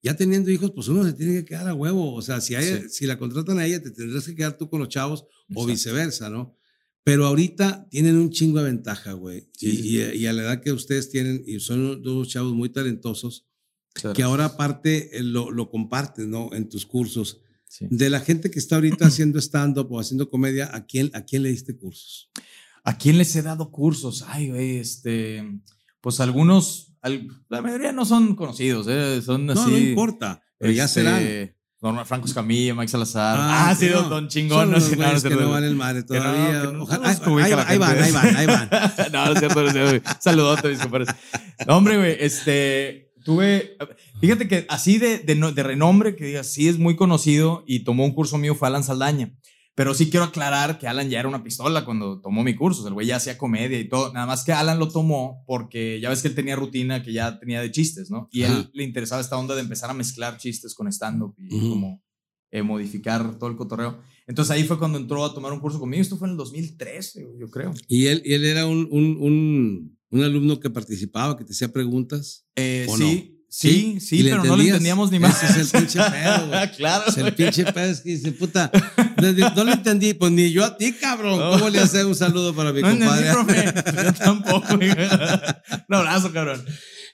[SPEAKER 2] ya teniendo hijos, pues uno se tiene que quedar a huevo. O sea, si, hay, si la contratan a ella, te tendrás que quedar tú con los chavos o viceversa, ¿no? Pero ahorita tienen un chingo de ventaja, güey. y, y, a la edad que ustedes tienen, y son dos chavos muy talentosos, que ahora aparte eh, lo, lo comparten, ¿no? En tus cursos. De la gente que está ahorita haciendo stand-up o haciendo comedia, ¿a quién, ¿a quién le diste cursos?
[SPEAKER 3] ¿A quién les he dado cursos? Ay, güey, este, pues algunos la mayoría no son conocidos, ¿eh? son así.
[SPEAKER 2] No, no importa, pero ya serán. Este,
[SPEAKER 3] Norma Franco Escamilla, Mike Salazar.
[SPEAKER 2] Ah,
[SPEAKER 3] Ah, sí,
[SPEAKER 2] sí,
[SPEAKER 3] don,
[SPEAKER 2] no.
[SPEAKER 3] don chingón.
[SPEAKER 2] Son
[SPEAKER 3] sí, no,
[SPEAKER 2] que no valen madre todavía.
[SPEAKER 3] no,
[SPEAKER 2] Ojalá-
[SPEAKER 3] los
[SPEAKER 2] ahí, van, ahí van, ahí [LAUGHS] van.
[SPEAKER 3] no, no es cierto, no es cierto. Saludote, mis compadres. No, hombre, güey, este, tuve, fíjate que así de, de, de renombre, que digas, sí es muy conocido y tomó un curso mío fue Alan Saldaña. Pero sí quiero aclarar que Alan ya era una pistola cuando tomó mi curso. O sea, el güey ya hacía comedia y todo. Nada más que Alan lo tomó porque ya ves que él tenía rutina que ya tenía de chistes, ¿no? Y a él
[SPEAKER 2] Ajá.
[SPEAKER 3] le interesaba esta onda de empezar a mezclar chistes con stand-up y
[SPEAKER 2] Ujú.
[SPEAKER 3] como eh, modificar todo el cotorreo. Entonces ahí fue cuando entró a tomar un curso conmigo. Esto fue en el 2013, güey, yo creo.
[SPEAKER 2] Y él, y él era un, un, un, un alumno que participaba, que te hacía preguntas.
[SPEAKER 3] Eh,
[SPEAKER 2] ¿O
[SPEAKER 3] sí, sí, sí,
[SPEAKER 2] ¿Y le
[SPEAKER 3] pero no le
[SPEAKER 2] entendías?
[SPEAKER 3] entendíamos ni más.
[SPEAKER 2] Ese es el pinche [LAUGHS] pedo, güey.
[SPEAKER 3] claro.
[SPEAKER 2] Es el pinche pedo es que dice, puta, no, no lo entendí, pues ni yo a ti, cabrón. ¿Cómo le hace un saludo para mi
[SPEAKER 3] No
[SPEAKER 2] compadre?
[SPEAKER 3] profe. [LAUGHS] Yo tampoco. güey. Un abrazo, cabrón.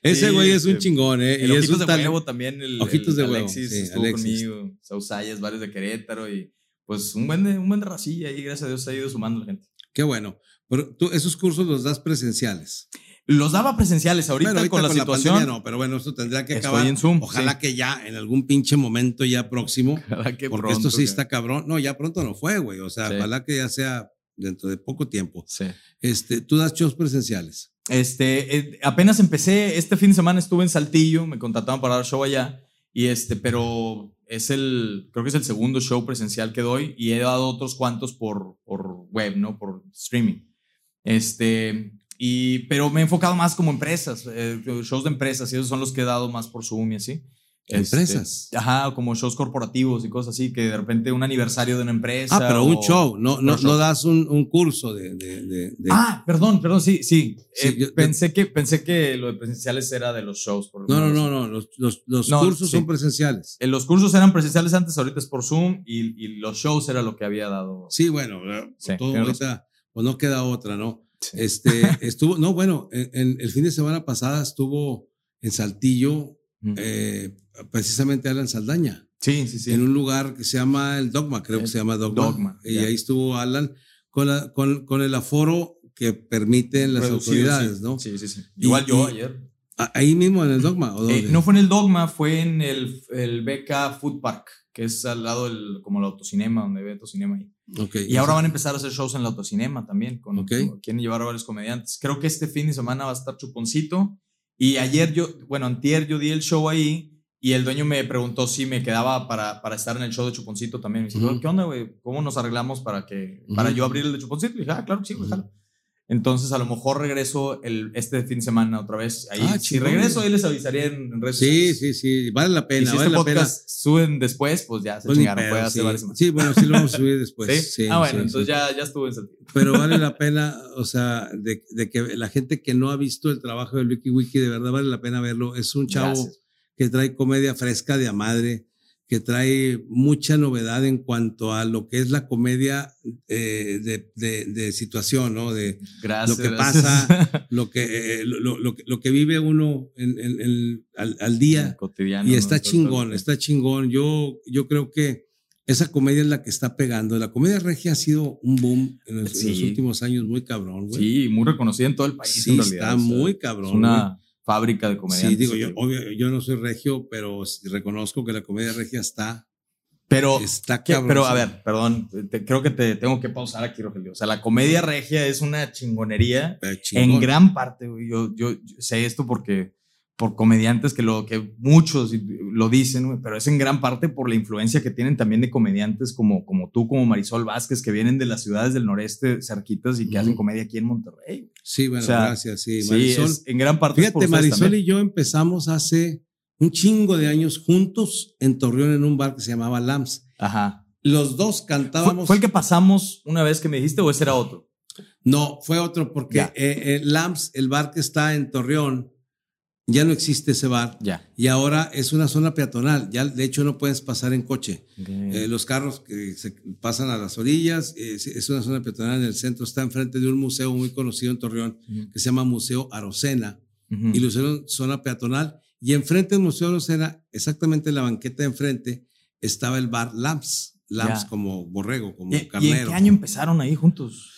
[SPEAKER 2] Ese
[SPEAKER 3] Sí,
[SPEAKER 2] güey es un
[SPEAKER 3] este,
[SPEAKER 2] chingón, ¿eh?
[SPEAKER 3] El
[SPEAKER 2] Y es
[SPEAKER 3] Ojitos
[SPEAKER 2] un
[SPEAKER 3] de Huevo también. El,
[SPEAKER 2] Ojitos
[SPEAKER 3] el
[SPEAKER 2] de Huevo,
[SPEAKER 3] Alexis
[SPEAKER 2] sí,
[SPEAKER 3] estuvo
[SPEAKER 2] Alexis.
[SPEAKER 3] conmigo. Sausayas, varios de Querétaro y pues un buen un buen racilla ahí, gracias a Dios, se ha ido sumando la gente.
[SPEAKER 2] Qué bueno. Pero tú esos cursos los das presenciales.
[SPEAKER 3] Los daba presenciales ahorita,
[SPEAKER 2] Bueno,
[SPEAKER 3] con la situación.
[SPEAKER 2] pandemia no, pero bueno, esto tendrá que
[SPEAKER 3] Estoy
[SPEAKER 2] acabar.
[SPEAKER 3] en Zoom,
[SPEAKER 2] Ojalá
[SPEAKER 3] sí.
[SPEAKER 2] que ya en algún pinche momento ya próximo,
[SPEAKER 3] Ojalá que
[SPEAKER 2] porque
[SPEAKER 3] pronto,
[SPEAKER 2] esto sí
[SPEAKER 3] que-
[SPEAKER 2] está cabrón. No, ya pronto no fue, güey. O sea,
[SPEAKER 3] Sí.
[SPEAKER 2] ojalá que ya sea dentro de poco tiempo.
[SPEAKER 3] Sí.
[SPEAKER 2] Este, tú das shows presenciales.
[SPEAKER 3] Este, eh, apenas empecé, este fin de semana estuve en Saltillo, me contrataron para dar show allá, y este, pero es el, creo que es el segundo show presencial que doy, y he dado otros cuantos por, por web, ¿no? Por streaming. Este, y, pero me he enfocado más como empresas, eh, shows de empresas, y esos son los que he dado más por Zoom y así. Este,
[SPEAKER 2] ¿Empresas?
[SPEAKER 3] ajá, como shows corporativos y cosas así, que de repente un aniversario de una empresa.
[SPEAKER 2] Ah, pero un
[SPEAKER 3] o-
[SPEAKER 2] show, no, no,
[SPEAKER 3] un show.
[SPEAKER 2] no das un, un curso de, de, de- de-
[SPEAKER 3] Ah, perdón, perdón, sí, sí.
[SPEAKER 2] Sí,
[SPEAKER 3] Eh,
[SPEAKER 2] yo-
[SPEAKER 3] pensé, que, pensé que lo de presenciales era de los shows. por
[SPEAKER 2] No, no, no, no. Los, los, los
[SPEAKER 3] No,
[SPEAKER 2] cursos
[SPEAKER 3] sí.
[SPEAKER 2] son presenciales.
[SPEAKER 3] Eh, Los cursos eran presenciales antes, ahorita es por Zoom y, y los shows era lo que había dado.
[SPEAKER 2] Sí, bueno,
[SPEAKER 3] Sí,
[SPEAKER 2] todo ahorita, pues no queda otra, ¿no?
[SPEAKER 3] Sí.
[SPEAKER 2] Este, estuvo, no, bueno, en, en el fin de semana pasada estuvo en Saltillo,
[SPEAKER 3] Mm.
[SPEAKER 2] eh, precisamente Alan Saldaña,
[SPEAKER 3] sí, sí, sí.
[SPEAKER 2] en un lugar que se llama el Dogma, creo que
[SPEAKER 3] El
[SPEAKER 2] se llama Dogma.
[SPEAKER 3] Dogma,
[SPEAKER 2] y ahí estuvo Alan con, la- con, con el aforo que permiten las
[SPEAKER 3] Reducido,
[SPEAKER 2] autoridades,
[SPEAKER 3] sí.
[SPEAKER 2] ¿no?
[SPEAKER 3] Sí, sí, sí.
[SPEAKER 2] Y-
[SPEAKER 3] Igual yo
[SPEAKER 2] y-
[SPEAKER 3] ayer.
[SPEAKER 2] Ah, Ahí mismo en el Dogma. ¿o
[SPEAKER 3] Eh, no fue en el Dogma, fue en el, el BK Food Park, que es al lado del, como el autocinema, donde ve autocinema ahí.
[SPEAKER 2] Ok,
[SPEAKER 3] Y ahora van a empezar a hacer shows en el autocinema también, con,
[SPEAKER 2] Ok.
[SPEAKER 3] con- quieren llevar a varios comediantes. Creo que este fin de semana va a estar Chuponcito. Y ayer yo, bueno, antier yo di el show ahí y el dueño me preguntó si me quedaba para, para estar en el show de Chuponcito también. Me dice,
[SPEAKER 2] Ujú.
[SPEAKER 3] ¿qué onda, güey? ¿Cómo nos arreglamos para que para
[SPEAKER 2] Ujú.
[SPEAKER 3] yo abrir el de Chuponcito? Y dije, ah, claro que sí, güey,
[SPEAKER 2] Ujú.
[SPEAKER 3] jalo". Entonces a lo mejor regreso el, este fin de semana otra vez. Ahí,
[SPEAKER 2] Ah,
[SPEAKER 3] si regreso, ahí les avisaría en, en redes
[SPEAKER 2] Sí,
[SPEAKER 3] sociales.
[SPEAKER 2] sí, sí, vale la
[SPEAKER 3] Y
[SPEAKER 2] pena,
[SPEAKER 3] si
[SPEAKER 2] vale
[SPEAKER 3] este
[SPEAKER 2] la pena.
[SPEAKER 3] suben después, pues ya se
[SPEAKER 2] Pues
[SPEAKER 3] chingaron.
[SPEAKER 2] pedo,
[SPEAKER 3] Puede hacer
[SPEAKER 2] sí. Sí, bueno, sí lo vamos a subir después. [LAUGHS]
[SPEAKER 3] ¿Sí?
[SPEAKER 2] Sí,
[SPEAKER 3] ah, bueno,
[SPEAKER 2] sí,
[SPEAKER 3] entonces
[SPEAKER 2] sí.
[SPEAKER 3] Ya, ya estuve en Saltillo.
[SPEAKER 2] Pero vale la pena, o sea, de, de que la gente que no ha visto el trabajo del Wiki Wiki, de verdad vale la pena verlo. Es un chavo
[SPEAKER 3] Gracias.
[SPEAKER 2] que trae comedia fresca de a madre, que trae mucha novedad en cuanto a lo que es la comedia eh, de, de- de situación, ¿no? De
[SPEAKER 3] Gracias.
[SPEAKER 2] lo que
[SPEAKER 3] gracias.
[SPEAKER 2] pasa, [LAUGHS] lo que, eh, lo, lo- lo que, vive uno en- en- en- al, al día.
[SPEAKER 3] cotidiano.
[SPEAKER 2] Y
[SPEAKER 3] ¿no?
[SPEAKER 2] está
[SPEAKER 3] Todo-
[SPEAKER 2] chingón,
[SPEAKER 3] todo-
[SPEAKER 2] está chingón. Yo, yo creo que esa comedia es la que está pegando. La comedia regia ha sido un boom en los, en los
[SPEAKER 3] Sí.
[SPEAKER 2] últimos años muy cabrón, güey.
[SPEAKER 3] Sí, muy reconocida en todo el país.
[SPEAKER 2] Sí,
[SPEAKER 3] en realidad,
[SPEAKER 2] está
[SPEAKER 3] o sea,
[SPEAKER 2] muy cabrón.
[SPEAKER 3] Es una fábrica de comediantes.
[SPEAKER 2] Sí, digo, yo,
[SPEAKER 3] sí.
[SPEAKER 2] obvio, yo no soy regio, pero reconozco que la comedia regia está,
[SPEAKER 3] Pero,
[SPEAKER 2] está
[SPEAKER 3] pero a ver, perdón, te- creo que te tengo que pausar aquí, Rogelio. O sea, la comedia regia es una chingonería en gran parte. yo, yo sé esto porque por comediantes que lo que muchos lo dicen, pero es en gran parte por la influencia que tienen también de comediantes como, como tú, como Marisol Vázquez, que vienen de las ciudades del noreste cerquitas y que hacen comedia aquí en Monterrey.
[SPEAKER 2] Sí, bueno,
[SPEAKER 3] o sea,
[SPEAKER 2] gracias. Sí,
[SPEAKER 3] Sí,
[SPEAKER 2] Marisol.
[SPEAKER 3] es- en gran parte. por
[SPEAKER 2] Fíjate,
[SPEAKER 3] ustedes
[SPEAKER 2] Marisol
[SPEAKER 3] también.
[SPEAKER 2] y yo empezamos hace un chingo de años juntos en Torreón en un bar que se llamaba Lams.
[SPEAKER 3] Ajá.
[SPEAKER 2] Los dos
[SPEAKER 3] ¿Fue,
[SPEAKER 2] cantábamos.
[SPEAKER 3] fue el que pasamos una vez que me dijiste o ese era otro?
[SPEAKER 2] No, fue otro porque eh, eh, Lams, el bar que está en Torreón, ya no existe ese bar.
[SPEAKER 3] Ya.
[SPEAKER 2] Y ahora es una zona peatonal. Ya, de hecho, no puedes pasar en coche. Eh, los carros que se pasan a las orillas, eh, es, una zona peatonal en el centro. Está enfrente de un museo muy conocido en Torreón que se llama Museo Arocena. Y lo hicieron zona peatonal. Y enfrente del Museo Arocena, exactamente en la banqueta de enfrente, estaba el bar Lams. Lams
[SPEAKER 3] Ya.
[SPEAKER 2] como borrego, como
[SPEAKER 3] ¿Y, y
[SPEAKER 2] carnero.
[SPEAKER 3] en qué año empezaron ahí juntos?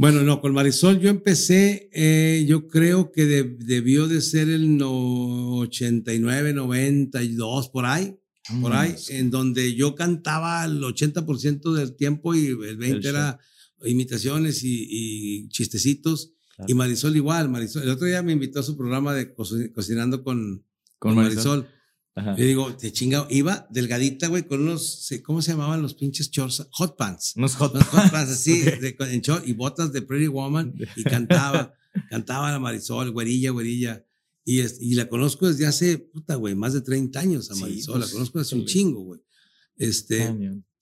[SPEAKER 2] Bueno, no, con Marisol yo empecé, eh, yo creo que de- debió de ser el no, 89, 92, por ahí. por ahí, en donde yo cantaba el 80% del tiempo y el 20
[SPEAKER 3] show.
[SPEAKER 2] era imitaciones y, y chistecitos.
[SPEAKER 3] Claro.
[SPEAKER 2] Y Marisol igual, Marisol. El otro día me invitó a su programa de co- cocinando con,
[SPEAKER 3] Con
[SPEAKER 2] con
[SPEAKER 3] Marisol.
[SPEAKER 2] Marisol.
[SPEAKER 3] Ajá.
[SPEAKER 2] Yo digo, te chingado, iba delgadita, güey, con unos, ¿cómo se llamaban los pinches shorts? Hot pants.
[SPEAKER 3] Unos hot
[SPEAKER 2] Unos hot pants así, de- en short y botas de Pretty Woman y cantaba, cantaba la Marisol, güerilla, güerilla. Y, es- y la conozco desde hace, puta, güey, más de 30 años a
[SPEAKER 3] Sí,
[SPEAKER 2] Marisol.
[SPEAKER 3] pues,
[SPEAKER 2] la conozco hace un chingo, güey. Este,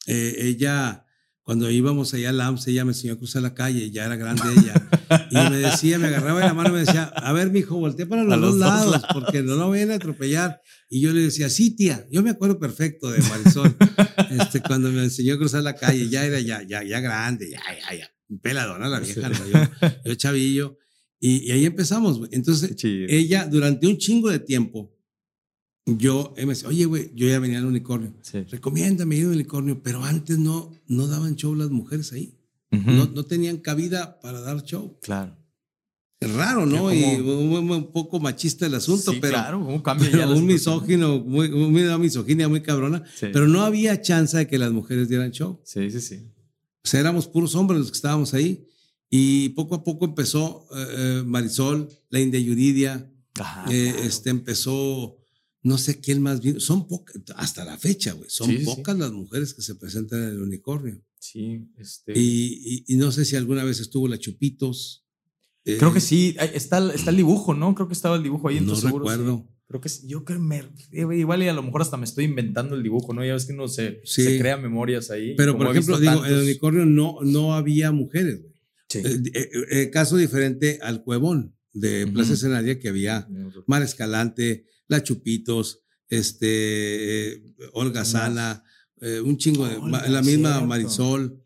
[SPEAKER 2] eh, ella, cuando íbamos allá a LAMS, ella me enseñó a cruzar la calle, ya era grande ella. Y me decía, me agarraba de la mano y me decía, a ver, mijo, voltea para los,
[SPEAKER 3] los
[SPEAKER 2] dos,
[SPEAKER 3] dos
[SPEAKER 2] lados,
[SPEAKER 3] lados.
[SPEAKER 2] porque no lo vayan a atropellar. Y yo le decía, sí, tía, yo me acuerdo perfecto de Marisol. este, cuando me enseñó a cruzar la calle, ya era ya, ya, ya grande, ya, ya, ya. Peladona la vieja,
[SPEAKER 3] Sí.
[SPEAKER 2] ¿no? yo, yo chavillo. Y, y ahí empezamos. Entonces,
[SPEAKER 3] chido.
[SPEAKER 2] ella, durante un chingo de tiempo, yo, me decía, oye, güey, yo ya venía al unicornio
[SPEAKER 3] Sí.
[SPEAKER 2] recomiéndame ir al unicornio, pero antes no, no daban show las mujeres ahí. No, no tenían cabida para dar show.
[SPEAKER 3] Claro.
[SPEAKER 2] Es raro, ¿no? Y un, un poco machista el asunto,
[SPEAKER 3] Sí,
[SPEAKER 2] pero,
[SPEAKER 3] claro, ¿cómo cambia
[SPEAKER 2] pero
[SPEAKER 3] ya [LAUGHS]
[SPEAKER 2] un misógino, muy, una misoginia muy cabrona.
[SPEAKER 3] Sí.
[SPEAKER 2] Pero no había chance de que las mujeres dieran show.
[SPEAKER 3] Sí, sí, sí.
[SPEAKER 2] O sea, éramos puros hombres los que estábamos ahí. Y poco a poco empezó eh, eh, Marisol, la India Yuridia,
[SPEAKER 3] Ajá,
[SPEAKER 2] eh,
[SPEAKER 3] Ah, claro.
[SPEAKER 2] este empezó, no sé quién más vino, son pocas, hasta la fecha, güey, son
[SPEAKER 3] Sí, sí, sí.
[SPEAKER 2] pocas las mujeres que se presentan en el unicornio.
[SPEAKER 3] Sí, este.
[SPEAKER 2] Y, y- y no sé si alguna vez estuvo la Chupitos. eh,
[SPEAKER 3] Creo que sí, está, está el dibujo, ¿no? Creo que estaba el dibujo ahí.
[SPEAKER 2] No
[SPEAKER 3] entonces seguro,
[SPEAKER 2] recuerdo.
[SPEAKER 3] sí. Creo que yo creo me, igual y a lo mejor hasta me estoy inventando el dibujo, ¿no? Ya ves que uno se, se crea memorias ahí.
[SPEAKER 2] Pero, por ejemplo, digo, en el unicornio no, no había mujeres. güey.
[SPEAKER 3] Sí.
[SPEAKER 2] Eh, eh, eh, caso diferente al Cuevón de Plaza. Escenaria, que había Mar Escalante, La Chupitos, este, Olga. Sana, eh, un chingo de.
[SPEAKER 3] Olga,
[SPEAKER 2] la misma
[SPEAKER 3] cierto.
[SPEAKER 2] Marisol,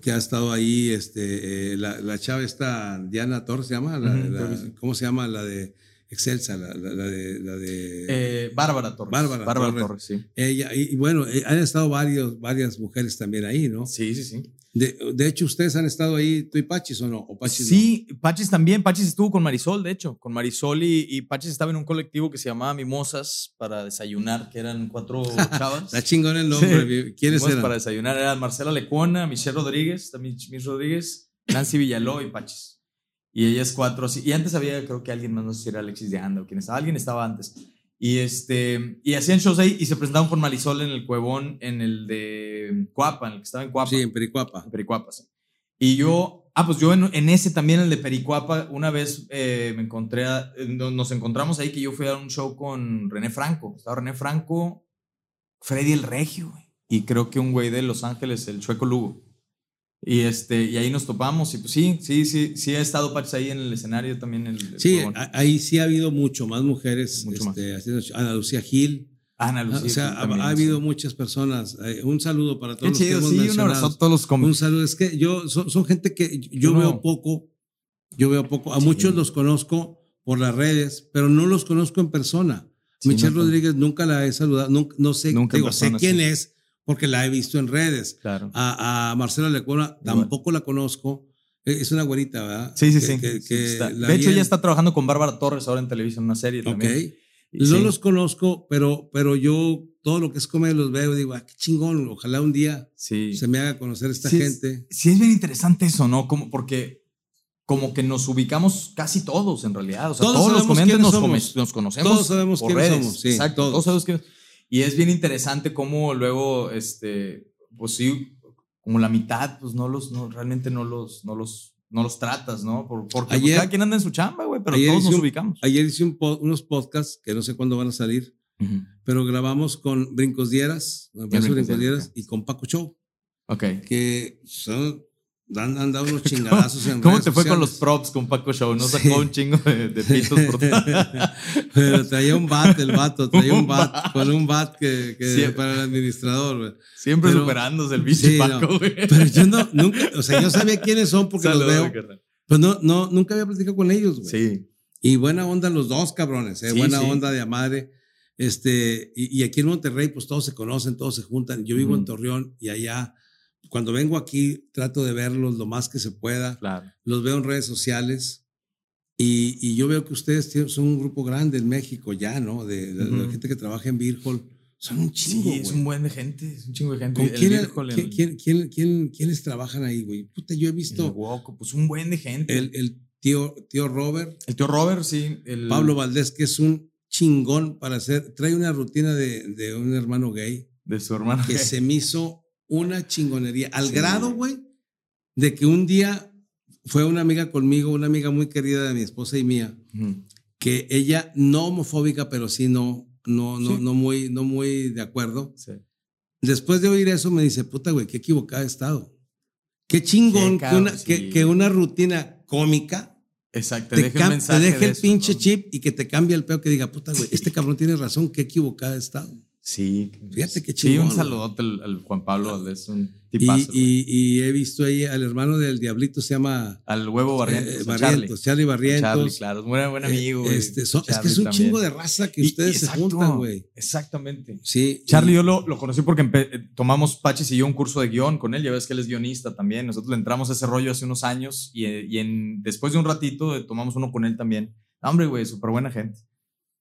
[SPEAKER 2] que ha estado ahí, este, eh, la, la chava esta, Diana Torres, ¿se llama? La-. ¿Cómo se llama? La de Excelsa, la, la- la de. La de
[SPEAKER 3] Eh, Bárbara Torres.
[SPEAKER 2] Bárbara Torres.
[SPEAKER 3] Torres, sí.
[SPEAKER 2] ella, y, y bueno, eh, han estado varios, varias mujeres también ahí, ¿no?
[SPEAKER 3] Sí, sí, sí.
[SPEAKER 2] De, de hecho, ustedes han estado ahí, tú y Pachis o no? ¿O Pachis
[SPEAKER 3] Sí, Pachis también. Pachis estuvo con Marisol, de hecho. Con Marisol y, y Pachis estaba en un colectivo que se llamaba Mimosas para desayunar, que eran cuatro [LAUGHS] chavas.
[SPEAKER 2] Está chingón el nombre. ¿Quiénes
[SPEAKER 3] Fuimos
[SPEAKER 2] eran?
[SPEAKER 3] para desayunar eran Marcela Lecuona, Michelle Rodríguez, también Miss Rodríguez, Nancy Villaló y Pachis. Y ellas cuatro, así. Y antes había, creo que alguien más, no sé si era Alexis de Anda o quién estaba, alguien estaba antes. Y este, y hacían shows ahí y se presentaban con Marisol en el Cuevón, en el de Cuapa, en el que estaba en Cuapa.
[SPEAKER 2] Sí, en Pericuapa.
[SPEAKER 3] En Pericuapa, sí. Y yo, ah, pues yo en, en ese también, el de Pericuapa, una vez eh, me encontré, a- no- nos encontramos ahí que yo fui a un show con René Franco. Estaba René Franco, Freddy el Regio. Y creo que un güey de Los Ángeles, el Chueco Lugo. Y, este, y ahí nos topamos. Y pues sí, sí, sí, sí ha estado Pachis ahí en el escenario también. El, el
[SPEAKER 2] Sí, a- ahí sí ha habido mucho más mujeres.
[SPEAKER 3] Mucho más.
[SPEAKER 2] este, haciendo show. Ana Lucía Gil.
[SPEAKER 3] Ana
[SPEAKER 2] Ah,
[SPEAKER 3] Lucía.
[SPEAKER 2] o sea, ha, ha
[SPEAKER 3] sí.
[SPEAKER 2] habido muchas personas. Eh, un saludo para
[SPEAKER 3] Qué
[SPEAKER 2] todos los que
[SPEAKER 3] chido,
[SPEAKER 2] hemos
[SPEAKER 3] sí, un
[SPEAKER 2] mencionado.
[SPEAKER 3] abrazo a todos los
[SPEAKER 2] Un saludo. Es que yo, son, son gente que yo
[SPEAKER 3] Yo
[SPEAKER 2] veo
[SPEAKER 3] no.
[SPEAKER 2] poco. Yo veo poco. A
[SPEAKER 3] Sí.
[SPEAKER 2] muchos los conozco por las redes, pero no los conozco en persona. Michelle
[SPEAKER 3] no,
[SPEAKER 2] Rodríguez nunca la he saludado. Nunca, no sé,
[SPEAKER 3] Nunca
[SPEAKER 2] digo, sé
[SPEAKER 3] persona,
[SPEAKER 2] quién
[SPEAKER 3] sí.
[SPEAKER 2] es porque la he visto en redes.
[SPEAKER 3] Claro.
[SPEAKER 2] A, a Marcela Lecuona tampoco la conozco. Eh, Es una güerita, ¿verdad?
[SPEAKER 3] Sí, sí,
[SPEAKER 2] Que-
[SPEAKER 3] sí.
[SPEAKER 2] que-
[SPEAKER 3] Sí,
[SPEAKER 2] que la
[SPEAKER 3] De hecho,
[SPEAKER 2] en-
[SPEAKER 3] ella está trabajando con Bárbara Torres ahora en televisión, una serie también. Y
[SPEAKER 2] No
[SPEAKER 3] sí.
[SPEAKER 2] los conozco, pero, pero yo todo lo que es comedia los veo y digo, ah, qué chingón. Ojalá un día
[SPEAKER 3] Sí.
[SPEAKER 2] se me haga conocer esta
[SPEAKER 3] Sí, es-
[SPEAKER 2] gente.
[SPEAKER 3] Sí, es bien interesante eso, ¿no? Como, porque como que nos ubicamos casi todos en realidad. O sea,
[SPEAKER 2] Todos
[SPEAKER 3] todos, los comediantes nos, nos conocemos.
[SPEAKER 2] Todos sabemos
[SPEAKER 3] por
[SPEAKER 2] quiénes
[SPEAKER 3] redes.
[SPEAKER 2] somos, sí,
[SPEAKER 3] Exacto,
[SPEAKER 2] todos.
[SPEAKER 3] todos. sabemos quiénes. Y es bien interesante cómo luego, este, pues sí, como la mitad, pues no los, no, realmente no los, no los, no los tratas, ¿no? Por- porque pues,
[SPEAKER 2] Ayer-
[SPEAKER 3] cada quien anda en su chamba, güey, pero todos nos
[SPEAKER 2] un-
[SPEAKER 3] ubicamos.
[SPEAKER 2] Ayer hice un po- unos podcasts que no sé cuándo van a salir, pero grabamos con Brincos Dieras,
[SPEAKER 3] Brincos Dieras,
[SPEAKER 2] y con Paco Show,
[SPEAKER 3] Ok.
[SPEAKER 2] que son, han, han dado unos [LAUGHS] chingadazos en
[SPEAKER 3] ¿Cómo
[SPEAKER 2] redes
[SPEAKER 3] te fue con los
[SPEAKER 2] sociales.
[SPEAKER 3] props con Paco Show? ¿No
[SPEAKER 2] Sí.
[SPEAKER 3] sacó un chingo de, de [LAUGHS] pitos por
[SPEAKER 2] Pero traía un bat, el vato, traía un [LAUGHS] bat, con un bat que, que
[SPEAKER 3] Sí.
[SPEAKER 2] para el administrador. güey.
[SPEAKER 3] Siempre
[SPEAKER 2] Pero-
[SPEAKER 3] superándose el bicho
[SPEAKER 2] Sí,
[SPEAKER 3] Paco,
[SPEAKER 2] no.
[SPEAKER 3] güey.
[SPEAKER 2] Pero yo no, nunca, o sea, yo sabía quiénes son porque los veo,
[SPEAKER 3] carnal.
[SPEAKER 2] pero no, no, nunca había platicado con ellos, güey.
[SPEAKER 3] Sí.
[SPEAKER 2] Y buena onda los dos, cabrones, ¿eh?
[SPEAKER 3] Sí,
[SPEAKER 2] buena
[SPEAKER 3] sí.
[SPEAKER 2] onda de a madre. Este, y, y aquí en Monterrey, pues todos se conocen, todos se juntan. Yo vivo en
[SPEAKER 3] Ujú.
[SPEAKER 2] Torreón y allá, cuando vengo aquí, trato de verlos lo más que se pueda.
[SPEAKER 3] Claro.
[SPEAKER 2] Los veo en redes sociales. Y, y yo veo que ustedes tienen- son un grupo grande en México ya, ¿no? De, de- de la
[SPEAKER 3] Ujú.
[SPEAKER 2] gente que trabaja en Beer Hall. Son un chingo,
[SPEAKER 3] Sí, es
[SPEAKER 2] güey.
[SPEAKER 3] un buen de gente, es un chingo de gente.
[SPEAKER 2] ¿Con
[SPEAKER 3] El
[SPEAKER 2] quién,
[SPEAKER 3] el-
[SPEAKER 2] quién- quién- quién- quién- quiénes trabajan ahí, güey? Puta, yo he
[SPEAKER 3] el
[SPEAKER 2] visto
[SPEAKER 3] Woco, pues un buen de gente.
[SPEAKER 2] el, el tío, tío Robert,
[SPEAKER 3] El tío Robert, sí. El,
[SPEAKER 2] Pablo Valdés, que es un chingón para hacer. Trae una rutina de, de un hermano gay
[SPEAKER 3] De su hermano.
[SPEAKER 2] que se me hizo una chingonería. Al
[SPEAKER 3] Sí.
[SPEAKER 2] grado, güey, de que un día fue una amiga conmigo, una amiga muy querida de mi esposa y mía,
[SPEAKER 3] Ujú.
[SPEAKER 2] que ella no homofóbica, pero sí no, no, no,
[SPEAKER 3] Sí.
[SPEAKER 2] no muy, no muy de acuerdo.
[SPEAKER 3] Sí.
[SPEAKER 2] Después de oír eso me dice, puta, güey, qué equivocada he estado. Qué chingón
[SPEAKER 3] Qué
[SPEAKER 2] que, una, que, que una rutina cómica
[SPEAKER 3] Exacto.
[SPEAKER 2] te,
[SPEAKER 3] un
[SPEAKER 2] te deje
[SPEAKER 3] de
[SPEAKER 2] el
[SPEAKER 3] eso,
[SPEAKER 2] pinche
[SPEAKER 3] ¿no?
[SPEAKER 2] chip y que te cambie el peo que diga, puta, güey, este cabrón tiene razón, qué equivocada he estado.
[SPEAKER 3] Sí.
[SPEAKER 2] Fíjate qué
[SPEAKER 3] Sí,
[SPEAKER 2] chingón,
[SPEAKER 3] un saludote al, al Juan Pablo Valdés, un
[SPEAKER 2] Y,
[SPEAKER 3] tipazo.
[SPEAKER 2] y, y he visto ahí al hermano del Diablito, se llama
[SPEAKER 3] al huevo Barrientos.
[SPEAKER 2] eh, Barrientos, Charlie, Barrientos.
[SPEAKER 3] Charlie, claro. Es buen, buen amigo.
[SPEAKER 2] Eh, este, son- es que
[SPEAKER 3] Charlie
[SPEAKER 2] es un
[SPEAKER 3] también.
[SPEAKER 2] chingo de raza que
[SPEAKER 3] Y-
[SPEAKER 2] ustedes
[SPEAKER 3] y
[SPEAKER 2] se
[SPEAKER 3] exacto,
[SPEAKER 2] juntan, güey.
[SPEAKER 3] Exactamente.
[SPEAKER 2] Sí.
[SPEAKER 3] Charlie, yo lo, lo conocí porque eh, tomamos Pachis y yo un curso de guion con él. Ya ves que él es guionista también. Nosotros le entramos a ese rollo hace unos años y, eh, en, después de un ratito eh, tomamos uno con él también. Hombre, güey, súper buena gente.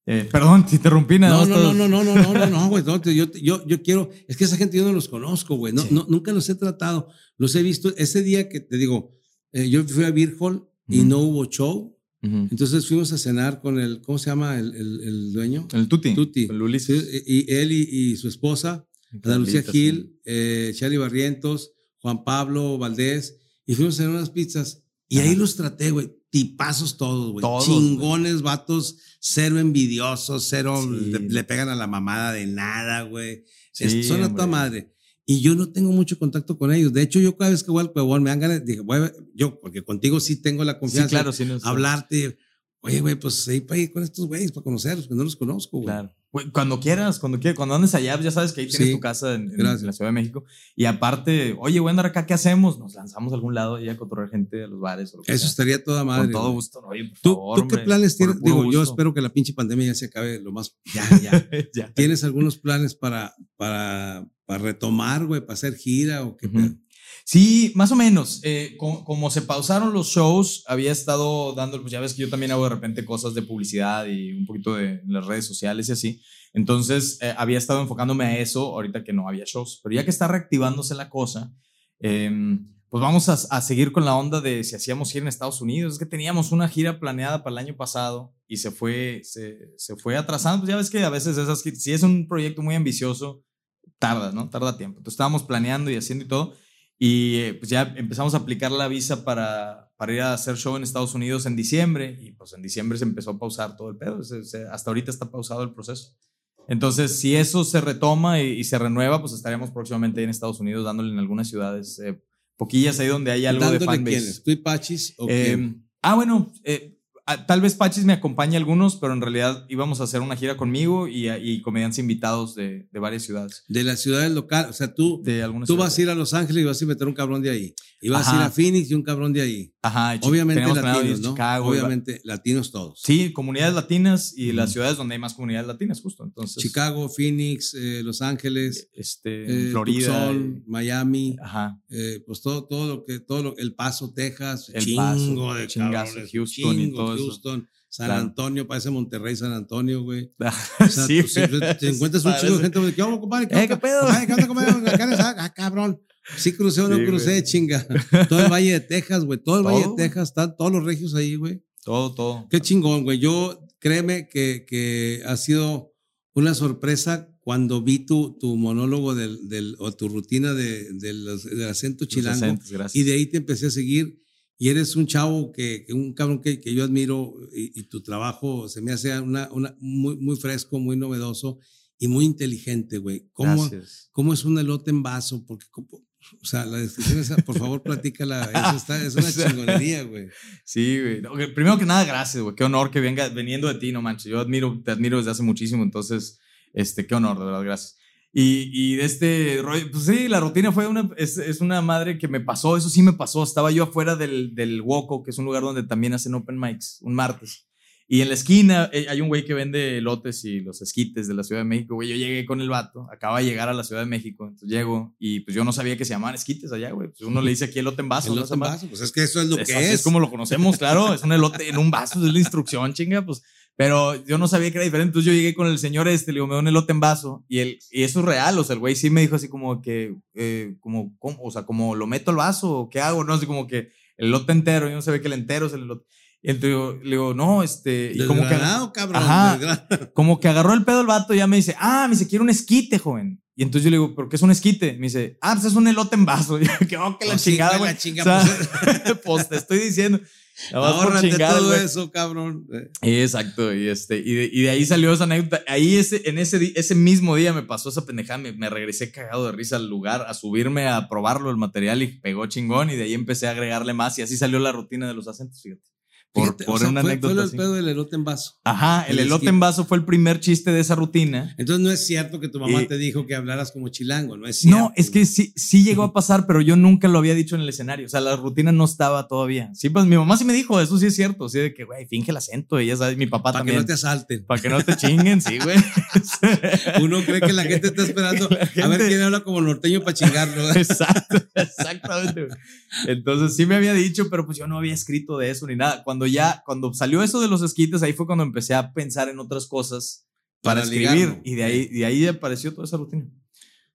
[SPEAKER 3] Eh, perdón, te interrumpí. nada
[SPEAKER 2] No, no, no, no, no, no, no, [LAUGHS] no, güey. no, yo, yo, yo quiero. Es que esa gente yo no los conozco, güey. No,
[SPEAKER 3] Sí.
[SPEAKER 2] no, nunca los he tratado. Los he visto. Ese día que te digo, eh, yo fui a Beer Hall y
[SPEAKER 3] Ujú.
[SPEAKER 2] no hubo show.
[SPEAKER 3] Ujú.
[SPEAKER 2] Entonces fuimos a cenar con el, ¿cómo se llama el, el, el dueño?
[SPEAKER 3] El Tuti.
[SPEAKER 2] Tuti.
[SPEAKER 3] El
[SPEAKER 2] Sí,
[SPEAKER 3] Ulises.
[SPEAKER 2] y, y él y, y su esposa, Ana Lucía Gil, eh, Charlie Barrientos, Juan Pablo Valdés, y fuimos a cenar unas pizzas. Y
[SPEAKER 3] Ajá.
[SPEAKER 2] ahí los traté, güey. Tipazos todos, güey. Chingones, vatos, cero envidiosos, cero
[SPEAKER 3] Sí.
[SPEAKER 2] le, le pegan a la mamada de nada, güey.
[SPEAKER 3] Sí,
[SPEAKER 2] Son a toda madre. Y yo no tengo mucho contacto con ellos. De hecho, yo cada vez que voy al Cuevón me dan ganas, dije, a- yo, porque contigo sí tengo la
[SPEAKER 3] Sí,
[SPEAKER 2] confianza,
[SPEAKER 3] claro, sí. nos-
[SPEAKER 2] hablarte. Oye, güey, pues ahí para ir con estos güeyes, para conocerlos, que no los conozco, güey.
[SPEAKER 3] Claro. Cuando quieras, cuando quieras, cuando andes allá, ya sabes que ahí tienes
[SPEAKER 2] Sí.
[SPEAKER 3] tu casa en, en la Ciudad de México. Y aparte, oye, voy a andar acá, ¿qué hacemos? Nos lanzamos a algún lado y a cotorrear gente a los bares o lo que
[SPEAKER 2] Eso
[SPEAKER 3] sea.
[SPEAKER 2] estaría toda madre.
[SPEAKER 3] Con todo gusto, ¿no? Oye, por
[SPEAKER 2] ¿Tú,
[SPEAKER 3] favor,
[SPEAKER 2] tú qué
[SPEAKER 3] hombre,
[SPEAKER 2] planes tienes? Digo, yo espero que la pinche pandemia ya se acabe lo más. [LAUGHS] Ya, ya. [LAUGHS]
[SPEAKER 3] Ya.
[SPEAKER 2] ¿Tienes algunos planes para, para, para retomar, güey, para hacer gira o qué?
[SPEAKER 3] Sí, más o menos. Eh, co- como, se pausaron los shows, había estado dando, pues ya ves que yo también hago de repente cosas de publicidad y un poquito de las redes sociales y así. Entonces, eh, había estado enfocándome a eso ahorita que no había shows. Pero ya que está reactivándose la cosa, em, pues vamos a, seguir con la onda de si hacíamos gira en Estados Unidos. Es que teníamos una gira planeada para el año pasado y se fue, se, se fue atrasando. Pues ya ves que a veces esas, si es un proyecto muy ambicioso, tarda, ¿no? Tarda tiempo. Entonces estábamos planeando y haciendo y todo. Y eh, pues ya empezamos a aplicar la visa para, para ir a hacer show en Estados Unidos en diciembre. Y pues en diciembre se empezó a pausar todo el pedo. Se- se- hasta ahorita está pausado el proceso. Entonces, si eso se retoma y, y se renueva, pues estaríamos próximamente ahí en Estados Unidos dándole en algunas ciudades, eh, poquillas ahí donde hay algo de
[SPEAKER 2] ¿Dándole
[SPEAKER 3] fanbase.
[SPEAKER 2] ¿Tú y Pachis o
[SPEAKER 3] Eh, ah, bueno, eh, tal vez Pachis me acompañe a algunos, pero en realidad íbamos a hacer una gira conmigo y, y comediantes invitados de, de varias ciudades.
[SPEAKER 2] De las ciudades locales. O sea, tú,
[SPEAKER 3] De
[SPEAKER 2] tú vas a ir a Los Ángeles y vas a meter un cabrón de ahí. Y vas a ir a Phoenix y un cabrón de ahí.
[SPEAKER 3] Ajá,
[SPEAKER 2] Obviamente latinos, ¿no?
[SPEAKER 3] Chicago,
[SPEAKER 2] Obviamente latinos todos.
[SPEAKER 3] Sí, comunidades latinas y las ciudades donde hay más comunidades latinas, justo. Entonces,
[SPEAKER 2] Chicago, Phoenix, eh, Los Ángeles,
[SPEAKER 3] este,
[SPEAKER 2] eh,
[SPEAKER 3] Florida.
[SPEAKER 2] Tucson, Miami,
[SPEAKER 3] Ajá.
[SPEAKER 2] eh, pues todo, todo lo que, todo lo, El Paso, Texas,
[SPEAKER 3] El
[SPEAKER 2] chingo
[SPEAKER 3] Paso,
[SPEAKER 2] de
[SPEAKER 3] chingazo,
[SPEAKER 2] cabrones,
[SPEAKER 3] Houston y todo eso.
[SPEAKER 2] Houston, San
[SPEAKER 3] Claro.
[SPEAKER 2] Antonio, parece Monterrey, San Antonio, güey. [LAUGHS] O sea,
[SPEAKER 3] sí,
[SPEAKER 2] tú siempre te encuentras un chingo de gente, güey, ¿qué onda, compadre?
[SPEAKER 3] Eh, ¿qué pedo?
[SPEAKER 2] Compadre, ¿Qué onda, compadre? Eres- Ah, cabrón. Sí crucé o no
[SPEAKER 3] Sí,
[SPEAKER 2] crucé,
[SPEAKER 3] güey.
[SPEAKER 2] chinga. [LAUGHS] Todo el Valle de Texas, güey. Todo el Valle de
[SPEAKER 3] Todo.
[SPEAKER 2] Texas, están todos los regios ahí, güey.
[SPEAKER 3] Todo, todo.
[SPEAKER 2] Qué chingón, güey. Yo, créeme que, que ha sido una sorpresa cuando vi tu, tu monólogo del, del, o tu rutina de, de los- del acento chilango.
[SPEAKER 3] acentos, gracias.
[SPEAKER 2] Y de ahí te empecé a seguir. Y eres un chavo que, que un cabrón que, que yo admiro y, y tu trabajo se me hace una, una, muy, muy fresco, muy novedoso y muy inteligente, güey. ¿Cómo,
[SPEAKER 3] Gracias.
[SPEAKER 2] ¿Cómo es un elote en vaso? Porque, o sea, la descripción esa, por favor, platícala. Eso está, es una [LAUGHS] chingonería, güey.
[SPEAKER 3] Sí, güey. No, Primero que nada, gracias, güey. Qué honor que venga veniendo de ti, no manches. Yo admiro, te admiro desde hace muchísimo, entonces, este, qué honor, de verdad, gracias. Y, y de este rollo, pues sí, la rutina fue una, es, es una madre que me pasó, eso sí me pasó. Estaba yo afuera del, del Woco, que es un lugar donde también hacen open mics, un martes. Y en la esquina eh, hay un güey que vende elotes y los esquites de la Ciudad de México, güey. Yo llegué con el vato, acaba de llegar a la Ciudad de México, entonces llego y pues yo no sabía que se llamaban esquites allá, güey. Pues uno le dice aquí elote en vaso. ¿no?
[SPEAKER 2] Elote
[SPEAKER 3] Esa
[SPEAKER 2] en vaso, pues es que eso es lo
[SPEAKER 3] Es
[SPEAKER 2] que es.
[SPEAKER 3] es como lo conocemos, claro. Es un elote en un vaso, es la instrucción, chinga. Pues Pero yo no sabía que era diferente. Entonces yo llegué con el señor este, le digo, me da un elote en vaso. Y, él, y eso es real. O sea, el güey sí me dijo así como que, eh, como, ¿cómo? o sea, como lo meto al vaso o qué hago, no, así como que el elote entero. Yo no sabía que el entero es el elote. Y entonces yo, le digo, no, este. Y como que,
[SPEAKER 2] cabrón.
[SPEAKER 3] Ajá. [LAUGHS] como que agarró el pedo el vato y ya me dice, ah, me dice, quiero un esquite, joven. Y entonces yo le digo, ¿pero qué es un esquite? Me dice, ah, pues es un elote en vaso. [LAUGHS] Y yo, que, oh, que la
[SPEAKER 2] Oh, sí,
[SPEAKER 3] chingada, güey.
[SPEAKER 2] la chinga,
[SPEAKER 3] O sea, pues [LAUGHS] te estoy diciendo.
[SPEAKER 2] Ahórrate
[SPEAKER 3] chingar,
[SPEAKER 2] todo eso, cabrón.
[SPEAKER 3] Exacto, y este, y de, y de ahí salió esa anécdota. Ahí ese, en ese, ese mismo día me pasó esa pendejada, me, me regresé cagado de risa al lugar, a subirme a probarlo el material y pegó chingón, y de ahí empecé a agregarle más, y así salió la rutina de los acentos, fíjate. Por,
[SPEAKER 2] fíjate,
[SPEAKER 3] por
[SPEAKER 2] o sea,
[SPEAKER 3] una
[SPEAKER 2] fue,
[SPEAKER 3] anécdota
[SPEAKER 2] fue el pedo del elote en vaso.
[SPEAKER 3] Ajá, el
[SPEAKER 2] el
[SPEAKER 3] elote en vaso fue el primer chiste de esa rutina.
[SPEAKER 2] Entonces no es cierto que tu mamá te dijo que hablaras como chilango, no es cierto.
[SPEAKER 3] No, es que sí, sí llegó a pasar, pero yo nunca lo había dicho en el escenario. O sea, la rutina no estaba todavía. Sí, pues mi mamá sí me dijo, eso sí es cierto. Sí, de que, güey, finge el acento. Y ya sabes, mi papá
[SPEAKER 2] para que
[SPEAKER 3] también.
[SPEAKER 2] no te asalten.
[SPEAKER 3] Para que no te chinguen, sí, güey. [LAUGHS]
[SPEAKER 2] Uno cree que la gente está esperando [LAUGHS] a ver quién habla como norteño para chingarlo. [LAUGHS]
[SPEAKER 3] Exacto, exactamente. Entonces sí me había dicho, pero pues yo no había escrito de eso ni nada. Cuando ya, cuando salió eso de los esquites, ahí fue cuando empecé a pensar en otras cosas para,
[SPEAKER 2] Para
[SPEAKER 3] escribir.
[SPEAKER 2] ligarlo.
[SPEAKER 3] Y de ahí, de ahí apareció toda esa rutina.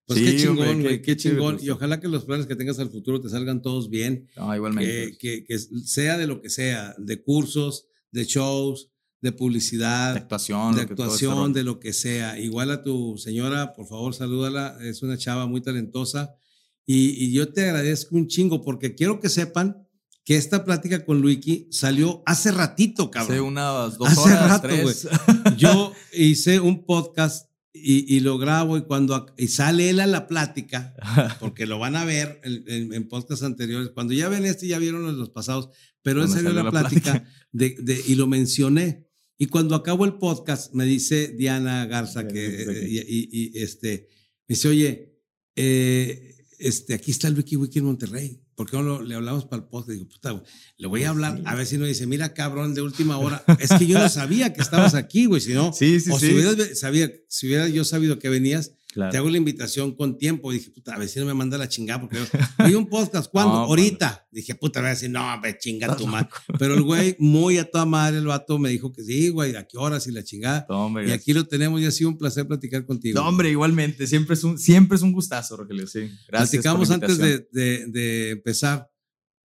[SPEAKER 2] Pues
[SPEAKER 3] Sí,
[SPEAKER 2] qué chingón, güey, qué,
[SPEAKER 3] qué
[SPEAKER 2] chingón. Y ojalá que los planes que tengas al futuro te salgan todos bien.
[SPEAKER 3] No, igualmente.
[SPEAKER 2] Que, que, que sea de lo que sea, de cursos, de shows, de publicidad,
[SPEAKER 3] de actuación,
[SPEAKER 2] de
[SPEAKER 3] este
[SPEAKER 2] actuación, de lo que sea. Igual a tu señora, por favor, salúdala. Es una chava muy talentosa. Y, y yo te agradezco un chingo porque quiero que sepan que esta plática con Luiki salió hace ratito, cabrón.
[SPEAKER 3] Hace unas dos
[SPEAKER 2] Hace
[SPEAKER 3] horas,
[SPEAKER 2] rato,
[SPEAKER 3] tres.
[SPEAKER 2] Yo hice un podcast y, y lo grabo y cuando y sale él a la plática, [LAUGHS] porque lo van a ver en, en- en podcasts anteriores, cuando ya ven este ya vieron los, los pasados, pero él salió a la,
[SPEAKER 3] la
[SPEAKER 2] plática,
[SPEAKER 3] plática.
[SPEAKER 2] de, de- y lo mencioné. Y cuando acabo el podcast, me dice Diana Garza que, eh, y, y- y, este, me dice, oye, eh, este, aquí está el Wiki Wiki en Monterrey. ¿Por qué no le hablamos para el podcast? Digo, puta, güey, le voy a hablar, a ver si no dice, mira, cabrón, de última hora. Es que yo no sabía que estabas aquí, güey, si no. [LAUGHS]
[SPEAKER 3] Sí, sí,
[SPEAKER 2] o
[SPEAKER 3] sí.
[SPEAKER 2] si hubieras sabía, si hubiera yo sabido que venías,
[SPEAKER 3] Claro.
[SPEAKER 2] te hago la invitación con tiempo. Dije, puta, a ver si no me manda la chingada, porque [LAUGHS] hay un podcast, ¿cuándo?
[SPEAKER 3] No,
[SPEAKER 2] Ahorita. Dije, puta, me va a decir, no, ve, chinga tu madre. Pero el güey, muy a toda madre, el vato me dijo que sí, güey, ¿a qué horas y la chingada? Y aquí lo tenemos y ha sido un placer platicar contigo.
[SPEAKER 3] No, hombre, igualmente. Siempre es un, siempre es un gustazo, Rogelio. Sí. Gracias.
[SPEAKER 2] Platicamos antes de, de- de empezar.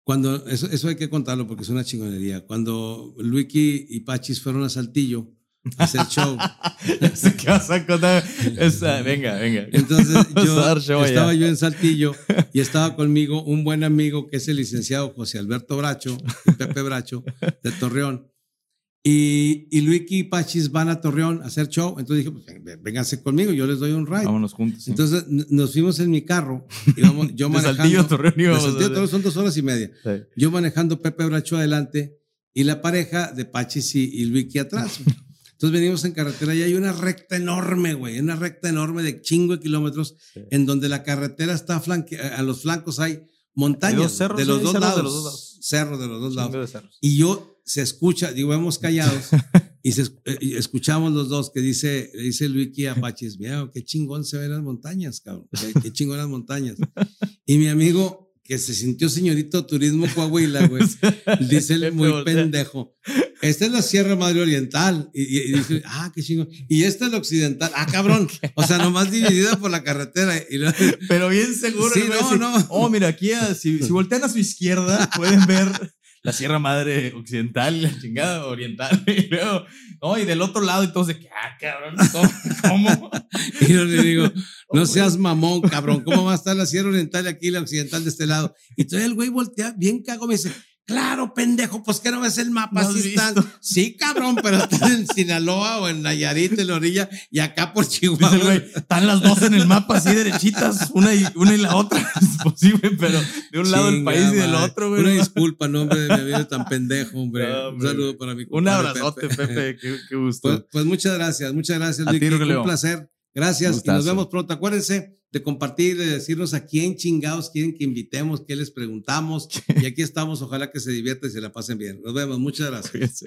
[SPEAKER 2] Cuando, eso, eso hay que contarlo porque es una chingonería. Cuando Luiki y Pachis fueron a Saltillo a hacer show. [LAUGHS]
[SPEAKER 3] Que vas a contar. Esa- venga, venga.
[SPEAKER 2] Entonces [LAUGHS]
[SPEAKER 3] Vamos
[SPEAKER 2] yo estaba yo en Saltillo y estaba conmigo un buen amigo que es el licenciado José Alberto Bracho, y Pepe Bracho, de Torreón. Y, y Luiki y Pachis van a Torreón a hacer show. Entonces dije, pues vénganse conmigo, yo les doy un ride.
[SPEAKER 3] Vámonos juntos. sí.
[SPEAKER 2] Entonces nos fuimos en mi carro. [LAUGHS] Íbamos, yo
[SPEAKER 3] de
[SPEAKER 2] manejando.
[SPEAKER 3] Saltillo Torreón
[SPEAKER 2] de
[SPEAKER 3] íbamos a
[SPEAKER 2] Saltillo. Torreón son dos horas y media.
[SPEAKER 3] Sí.
[SPEAKER 2] Yo manejando Pepe Bracho adelante y la pareja de Pachis y, y Luiki atrás. Entonces venimos en carretera y hay una recta enorme, güey, una recta enorme de chingo de kilómetros
[SPEAKER 3] Sí.
[SPEAKER 2] en donde la carretera está flanque, a los flancos hay montañas
[SPEAKER 3] cerros,
[SPEAKER 2] de,
[SPEAKER 3] sí,
[SPEAKER 2] los
[SPEAKER 3] hay
[SPEAKER 2] dos
[SPEAKER 3] cerros
[SPEAKER 2] lados,
[SPEAKER 3] de los dos lados.
[SPEAKER 2] cerros de los dos lados. Y yo se escucha, digo, vemos callados [LAUGHS] y, se, eh, escuchamos los dos que dice, dice Luiki a Pachis, mira, qué chingón se ven las montañas, cabrón, qué, qué chingón las montañas. Y mi amigo, que se sintió señorito turismo Coahuila, güey, [LAUGHS] dice él
[SPEAKER 3] Pepe
[SPEAKER 2] muy pendejo. Esta es la Sierra Madre Oriental. Y, y- y dice, [LAUGHS] ah, qué chingón. Y esta es la Occidental. Ah, cabrón. [LAUGHS] O sea, nomás dividida por la carretera. Y [LAUGHS]
[SPEAKER 3] Pero bien seguro.
[SPEAKER 2] Sí, no,
[SPEAKER 3] así,
[SPEAKER 2] no.
[SPEAKER 3] Oh, mira, aquí, a- si, si voltean a su izquierda, pueden ver la Sierra Madre Occidental y la chingada Oriental. Y luego, no, y del otro lado, y que, ah, cabrón, ¿cómo?
[SPEAKER 2] Y yo le digo, no seas mamón, cabrón. ¿Cómo va a estar la Sierra Oriental y aquí la Occidental de este lado? Y todavía el güey voltea bien cago. Me dice, claro, pendejo, pues que no ves el mapa.
[SPEAKER 3] ¿No
[SPEAKER 2] están.
[SPEAKER 3] visto?
[SPEAKER 2] Sí, cabrón, pero están en [LAUGHS] Sinaloa o en Nayarit, en la orilla, y acá por
[SPEAKER 3] Dice el
[SPEAKER 2] Chihuahua.
[SPEAKER 3] güey, están las dos en el mapa así derechitas, una y, una y la otra. [LAUGHS] Es posible, pero de un lado del
[SPEAKER 2] Chinga
[SPEAKER 3] país y del otro, güey.
[SPEAKER 2] Una
[SPEAKER 3] no
[SPEAKER 2] disculpa, nombre de mi amigo tan [LAUGHS] pendejo, hombre.
[SPEAKER 3] No,
[SPEAKER 2] Un
[SPEAKER 3] hombre.
[SPEAKER 2] saludo para mi
[SPEAKER 3] Un abrazote, Pepe, qué, qué gusto.
[SPEAKER 2] Pues, pues muchas gracias, muchas gracias.
[SPEAKER 3] Rogelio.
[SPEAKER 2] Un placer. Gracias y nos vemos pronto. Acuérdense de compartir, de decirnos a quién chingados quieren que invitemos, qué les preguntamos. Y aquí estamos. Ojalá que se diviertan y se la pasen bien. Nos vemos. Muchas gracias.